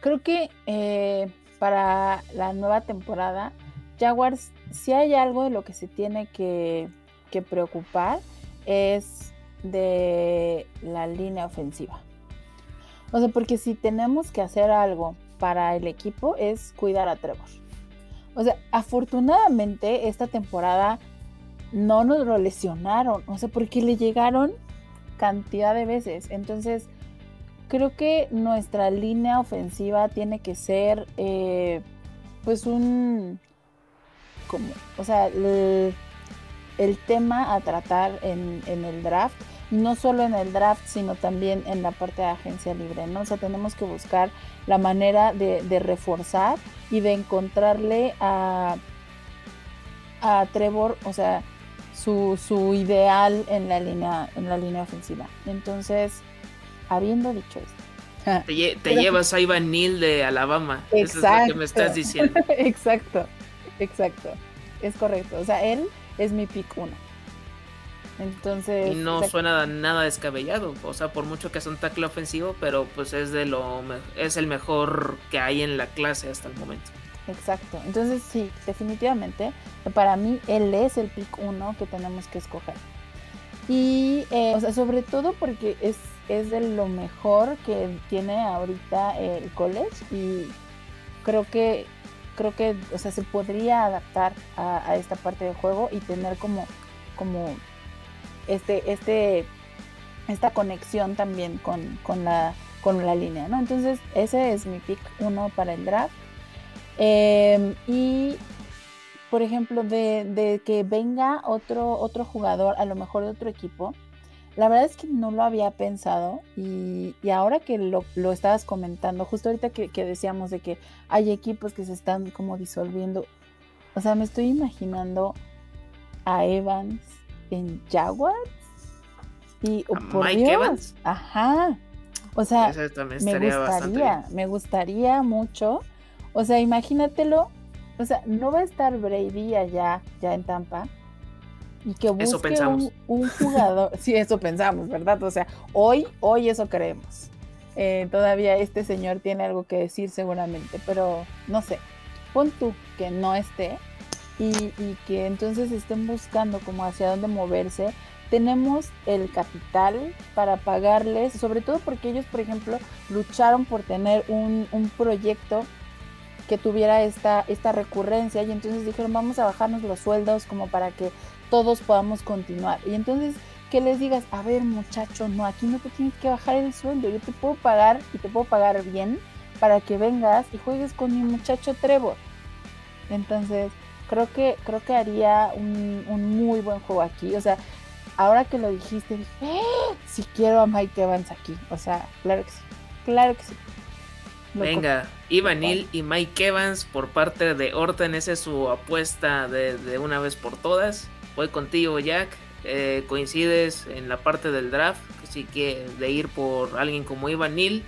Creo que eh, para la nueva temporada, Jaguars, si hay algo de lo que se tiene que, preocupar, es de la línea ofensiva. O sea, porque si tenemos que hacer algo para el equipo es cuidar a Trevor. O sea, afortunadamente esta temporada no nos lo lesionaron, o sea, porque le llegaron cantidad de veces. Entonces, creo que nuestra línea ofensiva tiene que ser eh, pues un como o sea el, tema a tratar en, el draft no solo en el draft sino también en la parte de agencia libre no o sea tenemos que buscar la manera de, reforzar y de encontrarle a a Trevor o sea su, su ideal en la línea en la línea ofensiva entonces habiendo dicho esto. Te, llevas a Ivan Neal de Alabama. Exacto. Eso es lo que me estás diciendo. exacto, exacto. Es correcto. O sea, él es mi pick uno. Entonces. Y no suena nada descabellado. O sea, por mucho que es un tackle ofensivo, pero pues es de lo es el mejor que hay en la clase hasta el momento. exacto. Entonces sí, definitivamente, para mí él es el pick uno que tenemos que escoger. Y, eh, o sea, sobre todo porque es, es de lo mejor que tiene ahorita el college y creo que, creo que, o sea, se podría adaptar a, esta parte del juego y tener como, como este, este, esta conexión también con, con la con la línea, ¿no? Entonces, ese es mi pick uno para el draft. Em, y, por ejemplo, de, que venga otro, otro jugador, a lo mejor de otro equipo, la verdad es que no lo había pensado y, ahora que lo, estabas comentando, justo ahorita que, decíamos de que hay equipos que se están como disolviendo, o sea, me estoy imaginando a Evans en Jaguars y por Mike Evans. Ajá. O sea, me gustaría, me gustaría mucho. O sea, imagínatelo. O sea, no va a estar Brady allá, ya en Tampa. Y que busque Un, jugador. sí, eso pensamos, ¿verdad? O sea, hoy, hoy eso creemos. Eh, todavía este señor tiene algo que decir seguramente, pero no sé. Pon tú que no esté y, y que entonces estén buscando como hacia dónde moverse tenemos el capital para pagarles, sobre todo porque ellos, por ejemplo, lucharon por tener un, proyecto que tuviera esta, esta recurrencia y entonces dijeron vamos a bajarnos los sueldos como para que todos podamos continuar. Y entonces que les digas, a ver muchacho, no, aquí no te tienes que bajar el sueldo, yo te puedo pagar y te puedo pagar bien para que vengas y juegues con mi muchacho Trevor. Entonces, creo que, creo que haría un, un muy buen juego aquí. O sea, ahora que lo dijiste, dije, ¡Ah! si quiero a Mike Evans aquí. O sea, claro que sí. Claro que sí. Venga, Ivan Neal y Mike Evans por parte de Orton. Esa es su apuesta de, una vez por todas. Voy contigo, Jack. Eh, coincides en la parte del draft. Así que de ir por alguien como Ivan Neal,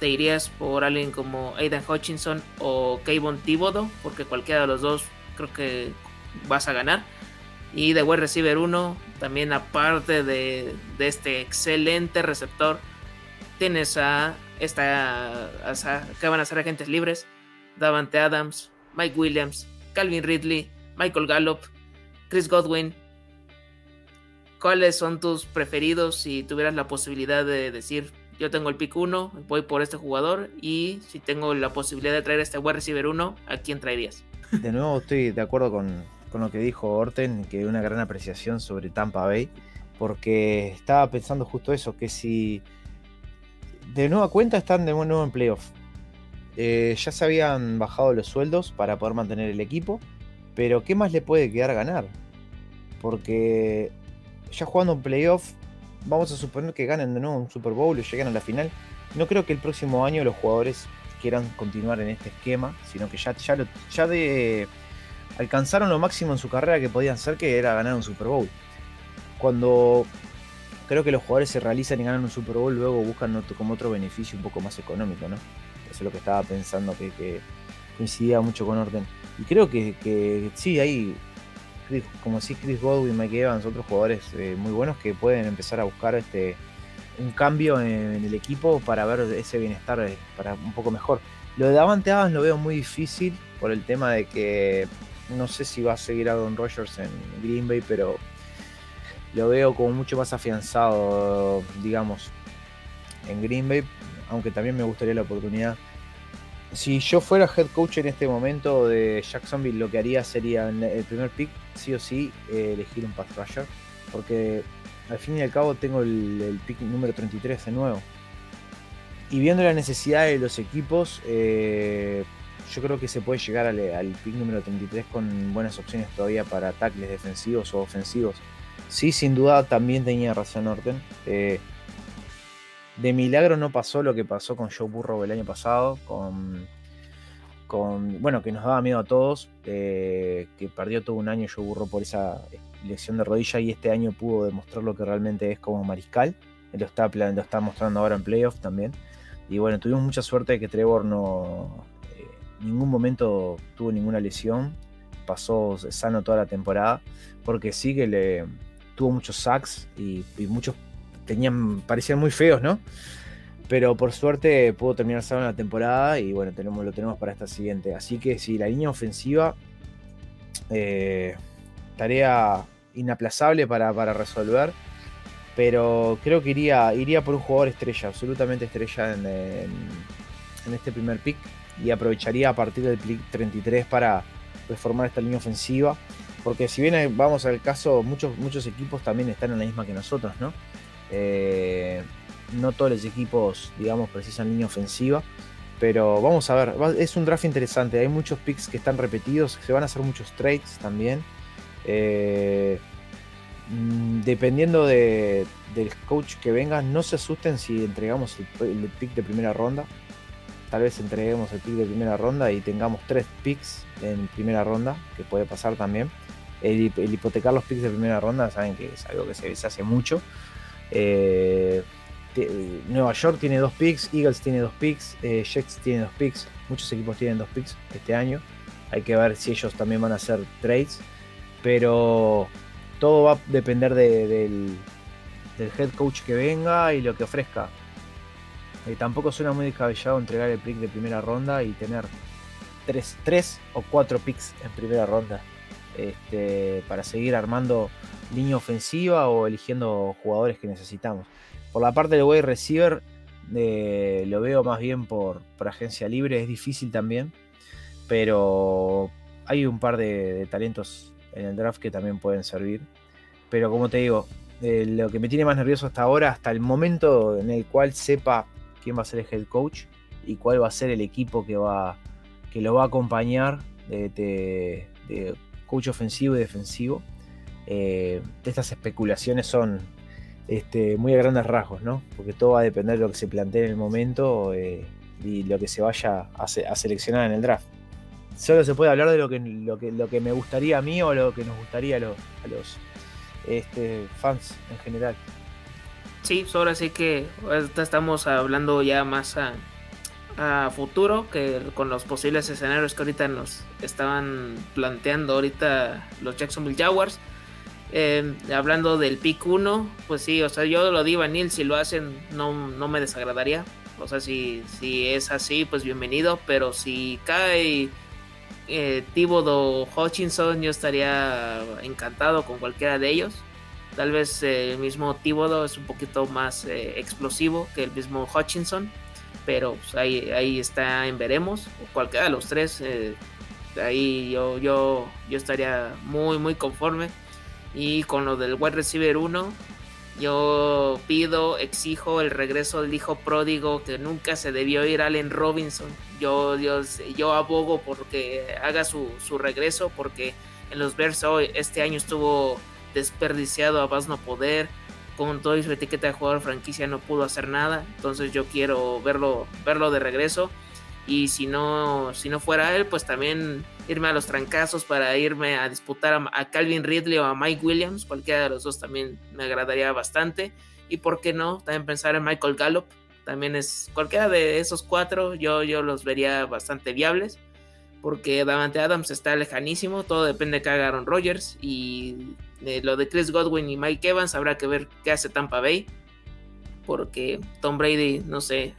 te irías por alguien como Aidan Hutchinson o Kayvon Thibodeau, porque cualquiera de los dos creo que vas a ganar. Y de wide receiver 1, también aparte de, este excelente receptor, tienes a esta que van a ser agentes libres, Davante Adams, Mike Williams, Calvin Ridley, Michael Gallup, Chris Godwin. ¿Cuáles son tus preferidos si tuvieras la posibilidad de decir, yo tengo el pick 1, voy por este jugador y si tengo la posibilidad de traer este wide receiver 1, ¿a quién traerías? De nuevo estoy de acuerdo con, con lo que dijo Orten, que una gran apreciación sobre Tampa Bay, porque estaba pensando justo eso, que si de nueva cuenta están de nuevo en playoff. Eh, ya se habían bajado los sueldos para poder mantener el equipo, pero ¿qué más le puede quedar ganar? Porque ya jugando en playoff, vamos a suponer que ganen de nuevo un Super Bowl y lleguen a la final. No creo que el próximo año los jugadores quieran continuar en este esquema, sino que ya, ya, de alcanzaron lo máximo en su carrera que podían hacer, que era ganar un Super Bowl. Cuando creo que los jugadores se realizan y ganan un Super Bowl, luego buscan como otro beneficio un poco más económico, ¿no? Eso es lo que estaba pensando que, coincidía mucho con Orden. Y creo que, sí, hay, como si Chris Godwin, Mike Evans, otros jugadores eh, muy buenos que pueden empezar a buscar este un cambio en, el equipo para ver ese bienestar eh, para un poco mejor. Lo de Davante Adams lo veo muy difícil por el tema de que no sé si va a seguir a Don Rogers en Green Bay, pero lo veo como mucho más afianzado, digamos, en Green Bay, aunque también me gustaría la oportunidad. Si yo fuera head coach en este momento de Jacksonville, lo que haría sería el primer pick, sí o sí, eh, elegir un pass rusher, porque al fin y al cabo tengo el, pick número 33 de nuevo. Y viendo la necesidad de los equipos, eh, yo creo que se puede llegar al, pick número 33 con buenas opciones todavía para ataques defensivos o ofensivos. Sí, sin duda también tenía razón Orten. Eh, de milagro no pasó lo que pasó con Joe Burrow el año pasado, con, bueno, que nos daba miedo a todos, eh, que perdió todo un año Joe Burrow por esa lesión de rodilla y este año pudo demostrar lo que realmente es como mariscal. Lo está, lo está mostrando ahora en playoff también. Y bueno, tuvimos mucha suerte de que Trevor no, ningún momento tuvo ninguna lesión, pasó sano toda la temporada, porque sí que le tuvo muchos sacks y, muchos parecían muy feos, ¿no? Pero por suerte pudo terminar sano la temporada y bueno, tenemos, lo tenemos para esta siguiente. Así que sí, la línea ofensiva, eh, tarea inaplazable para, resolver. Pero creo que iría, iría por un jugador estrella, absolutamente estrella en, en este primer pick. Y aprovecharía a partir del pick 33 para reformar esta línea ofensiva. Porque si bien vamos al caso, muchos, muchos equipos también están en la misma que nosotros, ¿no? Eh, no todos los equipos, digamos, precisan línea ofensiva. Pero vamos a ver, es un draft interesante. Hay muchos picks que están repetidos, se van a hacer muchos trades también. Eh, mm, dependiendo del coach que venga, no se asusten si entregamos el pick de primera ronda tal vez entreguemos el pick de primera ronda y tengamos tres picks en primera ronda, que puede pasar también. El, hipotecar los picks de primera ronda, saben que es algo que se, hace mucho. Eh, Nueva York tiene dos picks, Eagles tiene dos picks, eh, Jets tiene dos picks, muchos equipos tienen dos picks este año. Hay que ver si ellos también van a hacer trades, pero todo va a depender del, head coach que venga y lo que ofrezca. Eh, tampoco suena muy descabellado entregar el pick de primera ronda y tener 3, o 4 picks en primera ronda este, para seguir armando línea ofensiva o eligiendo jugadores que necesitamos. Por la parte del wide receiver, eh, lo veo más bien por, agencia libre, es difícil también, pero hay un par de, talentos en el draft que también pueden servir. Pero como te digo, eh, lo que me tiene más nervioso hasta ahora, hasta el momento en el cual sepa quién va a ser el head coach y cuál va a ser el equipo que, va, que lo va a acompañar de, coach ofensivo y defensivo. Eh, estas especulaciones son este, muy a grandes rasgos, ¿no? Porque todo va a depender de lo que se plantee en el momento eh, y lo que se vaya a, seleccionar en el draft. Solo se puede hablar de lo que, lo que, lo que me gustaría a mí o lo que nos gustaría a los, este, fans en general. Sí, pues ahora sí que estamos hablando ya más a, futuro que con los posibles escenarios que ahorita nos estaban planteando ahorita los Jacksonville Jaguars. Eh, hablando del pick 1, pues sí, o sea, yo lo di Vanil, si lo hacen no, no me desagradaría. O sea, si, si es así, pues bienvenido, pero si cae eh, Thibodeau Hutchinson, yo estaría encantado con cualquiera de ellos. Tal vez eh, el mismo Thibodeau es un poquito más eh, explosivo que el mismo Hutchinson, pero pues, ahí, ahí está en veremos. Cualquiera de los tres, eh, ahí yo, yo, yo estaría muy, muy conforme. Y con lo del wide receiver 1, yo pido, exijo el regreso del hijo pródigo que nunca se debió ir Allen Robinson. Yo, yo, yo abogo porque haga su, su regreso porque en los Bears hoy este año estuvo desperdiciado a más no poder. Con toda su etiqueta de jugador franquicia no pudo hacer nada. Entonces yo quiero verlo, verlo de regreso. Y si no, si no fuera él, pues también irme a los trancazos para irme a disputar a, Calvin Ridley o a Mike Williams. Cualquiera de los dos también me agradaría bastante. Y por qué no, también pensar en Michael Gallup. También es cualquiera de esos cuatro, yo, yo los vería bastante viables porque Davante Adams está lejanísimo, todo depende de que haga Aaron Rodgers y lo de Chris Godwin y Mike Evans habrá que ver qué hace Tampa Bay, porque Tom Brady, no sé,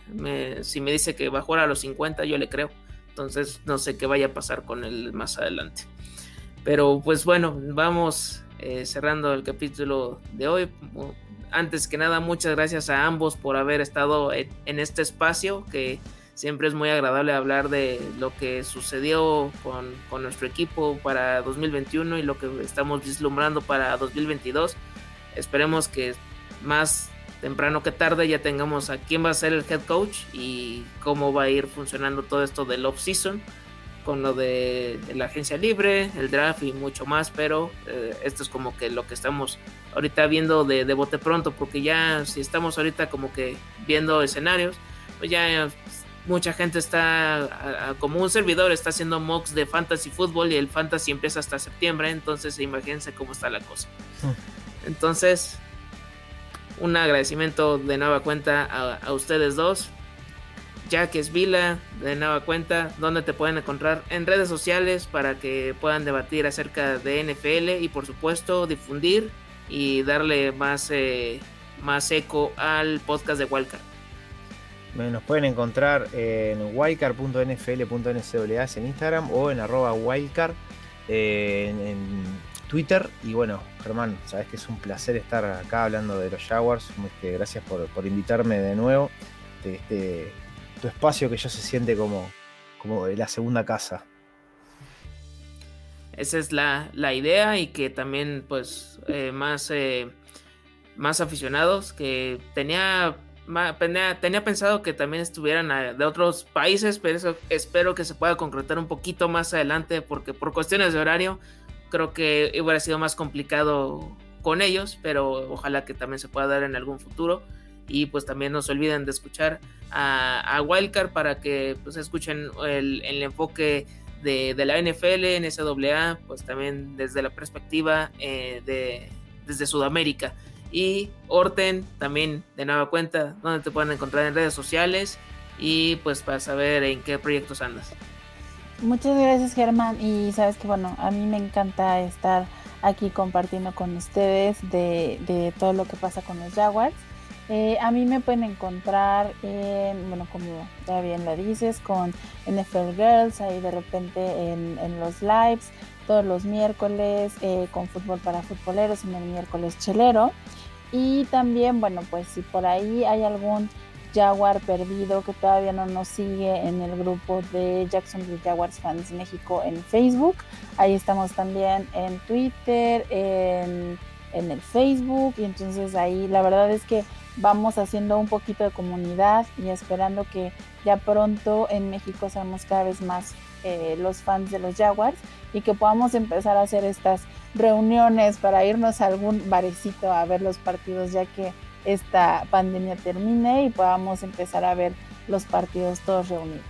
si me dice que va a jugar a los 50 yo le creo, entonces no sé qué vaya a pasar con él más adelante. Pero pues bueno, vamos eh, cerrando el capítulo de hoy. Antes que nada, muchas gracias a ambos por haber estado en este espacio que Siempre es muy agradable hablar de lo que sucedió con, nuestro equipo para 2021 y lo que estamos vislumbrando para 2022. Esperemos que más temprano que tarde ya tengamos a quién va a ser el head coach y cómo va a ir funcionando todo esto del off-season con lo de la agencia libre, el draft y mucho más, pero eh, esto es como que lo que estamos ahorita viendo de, de bote pronto, porque ya si estamos ahorita como que viendo escenarios, pues ya mucha gente está, como un servidor, está haciendo mocks de fantasy fútbol y el fantasy empieza hasta septiembre, entonces imagínense cómo está la cosa. Hmm. Entonces, un agradecimiento de nueva cuenta a, ustedes dos. Jack Vila, de nueva cuenta, donde te pueden encontrar en redes sociales para que puedan debatir acerca de NFL y por supuesto difundir y darle más, eh, más eco al podcast de Wildcard. Nos pueden encontrar en wildcard.nfl.ncaa en Instagram o en arroba wildcard eh, en, Twitter. Y bueno, Germán, sabes que es un placer estar acá hablando de los Jaguars. Este, gracias por, invitarme de nuevo. Este, tu espacio que ya se siente como, como la segunda casa. Esa es la, idea y que también pues eh, más, eh, más aficionados que tenía, tenía, pensado que también estuvieran de otros países, pero eso espero que se pueda concretar un poquito más adelante porque por cuestiones de horario creo que hubiera sido más complicado con ellos, pero ojalá que también se pueda dar en algún futuro. Y pues también no se olviden de escuchar a, Wildcard para que pues escuchen el, el enfoque de, la NFL, en SAA, pues también desde la perspectiva eh, de, desde Sudamérica. Y Orten también de nueva cuenta, donde te pueden encontrar en redes sociales y pues para saber en qué proyectos andas. Muchas gracias Germán y sabes que bueno, a mí me encanta estar aquí compartiendo con ustedes de, de todo lo que pasa con los Jaguars. Eh, a mí me pueden encontrar, en, bueno, como ya bien lo dices, con NFL Girls, ahí de repente en, los lives, todos los miércoles, eh, con fútbol para futboleros, en el miércoles chelero. Y también, bueno, pues si por ahí hay algún Jaguar perdido que todavía no nos sigue en el grupo de Jacksonville Jaguars Fans México en Facebook, ahí estamos también en Twitter, en, en el Facebook, y entonces ahí la verdad es que vamos haciendo un poquito de comunidad y esperando que ya pronto en México seamos cada vez más eh, los fans de los Jaguars y que podamos empezar a hacer estas reuniones para irnos a algún barecito a ver los partidos ya que esta pandemia termine y podamos empezar a ver los partidos todos reunidos.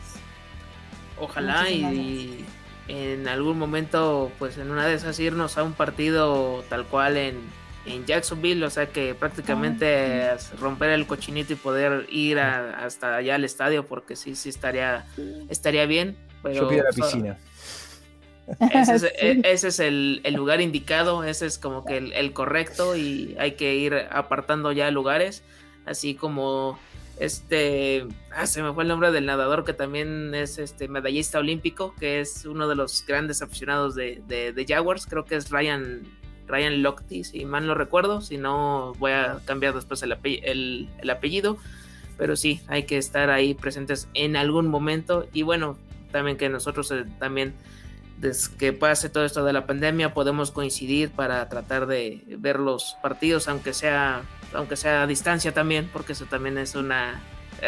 Ojalá y, en algún momento pues en una de esas irnos a un partido tal cual en en Jacksonville, o sea que prácticamente ah, romper el cochinito y poder ir hasta allá al estadio, porque sí, sí estaría, estaría bien. Yo pido la piscina. Ese es, el, lugar indicado, ese es como que el, correcto y hay que ir apartando ya lugares, así como este, ah, se me fue el nombre del nadador que también es este medallista olímpico, que es uno de los grandes aficionados de, de, de Jaguars, creo que es Ryan Ryan Lochte, si mal no recuerdo, si no voy a cambiar después el, apellido, pero sí, hay que estar ahí presentes en algún momento y bueno, también que nosotros eh, también desde que pase todo esto de la pandemia podemos coincidir para tratar de ver los partidos aunque sea aunque sea a distancia también porque eso también es una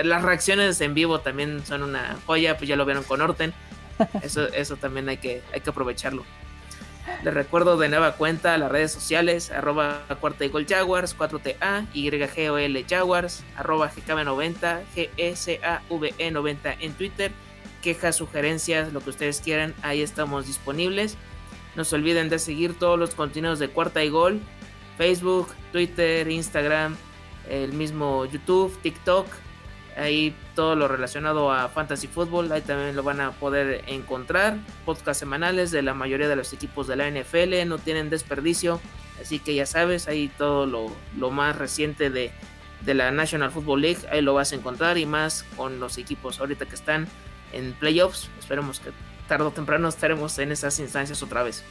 las reacciones en vivo también son una joya pues ya lo vieron con Orten eso eso también hay que hay que aprovecharlo les recuerdo de nueva cuenta las redes sociales, arroba cuarta y gol Jaguars, 4TA, YGOL Jaguars, arroba GKB90, GSAVE90 en Twitter. Quejas, sugerencias, lo que ustedes quieran, ahí estamos disponibles. No se olviden de seguir todos los contenidos de cuarta y gol, Facebook, Twitter, Instagram, el mismo YouTube, TikTok Ahí todo lo relacionado a Fantasy Football, ahí también lo van a poder encontrar. Podcast semanales de la mayoría de los equipos de la NFL, no tienen desperdicio. Así que ya sabes, ahí todo lo, más reciente de, de, la National Football League, ahí lo vas a encontrar y más con los equipos ahorita que están en playoffs. Esperemos que tarde o temprano estaremos en esas instancias otra vez.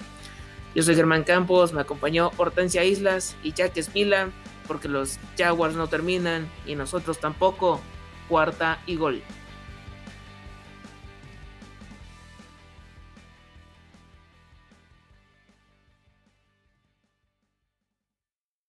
Yo soy Germán Campos, me acompañó Hortensia Islas y Jack Espila, porque los Jaguars no terminan y nosotros tampoco cuarta y gol.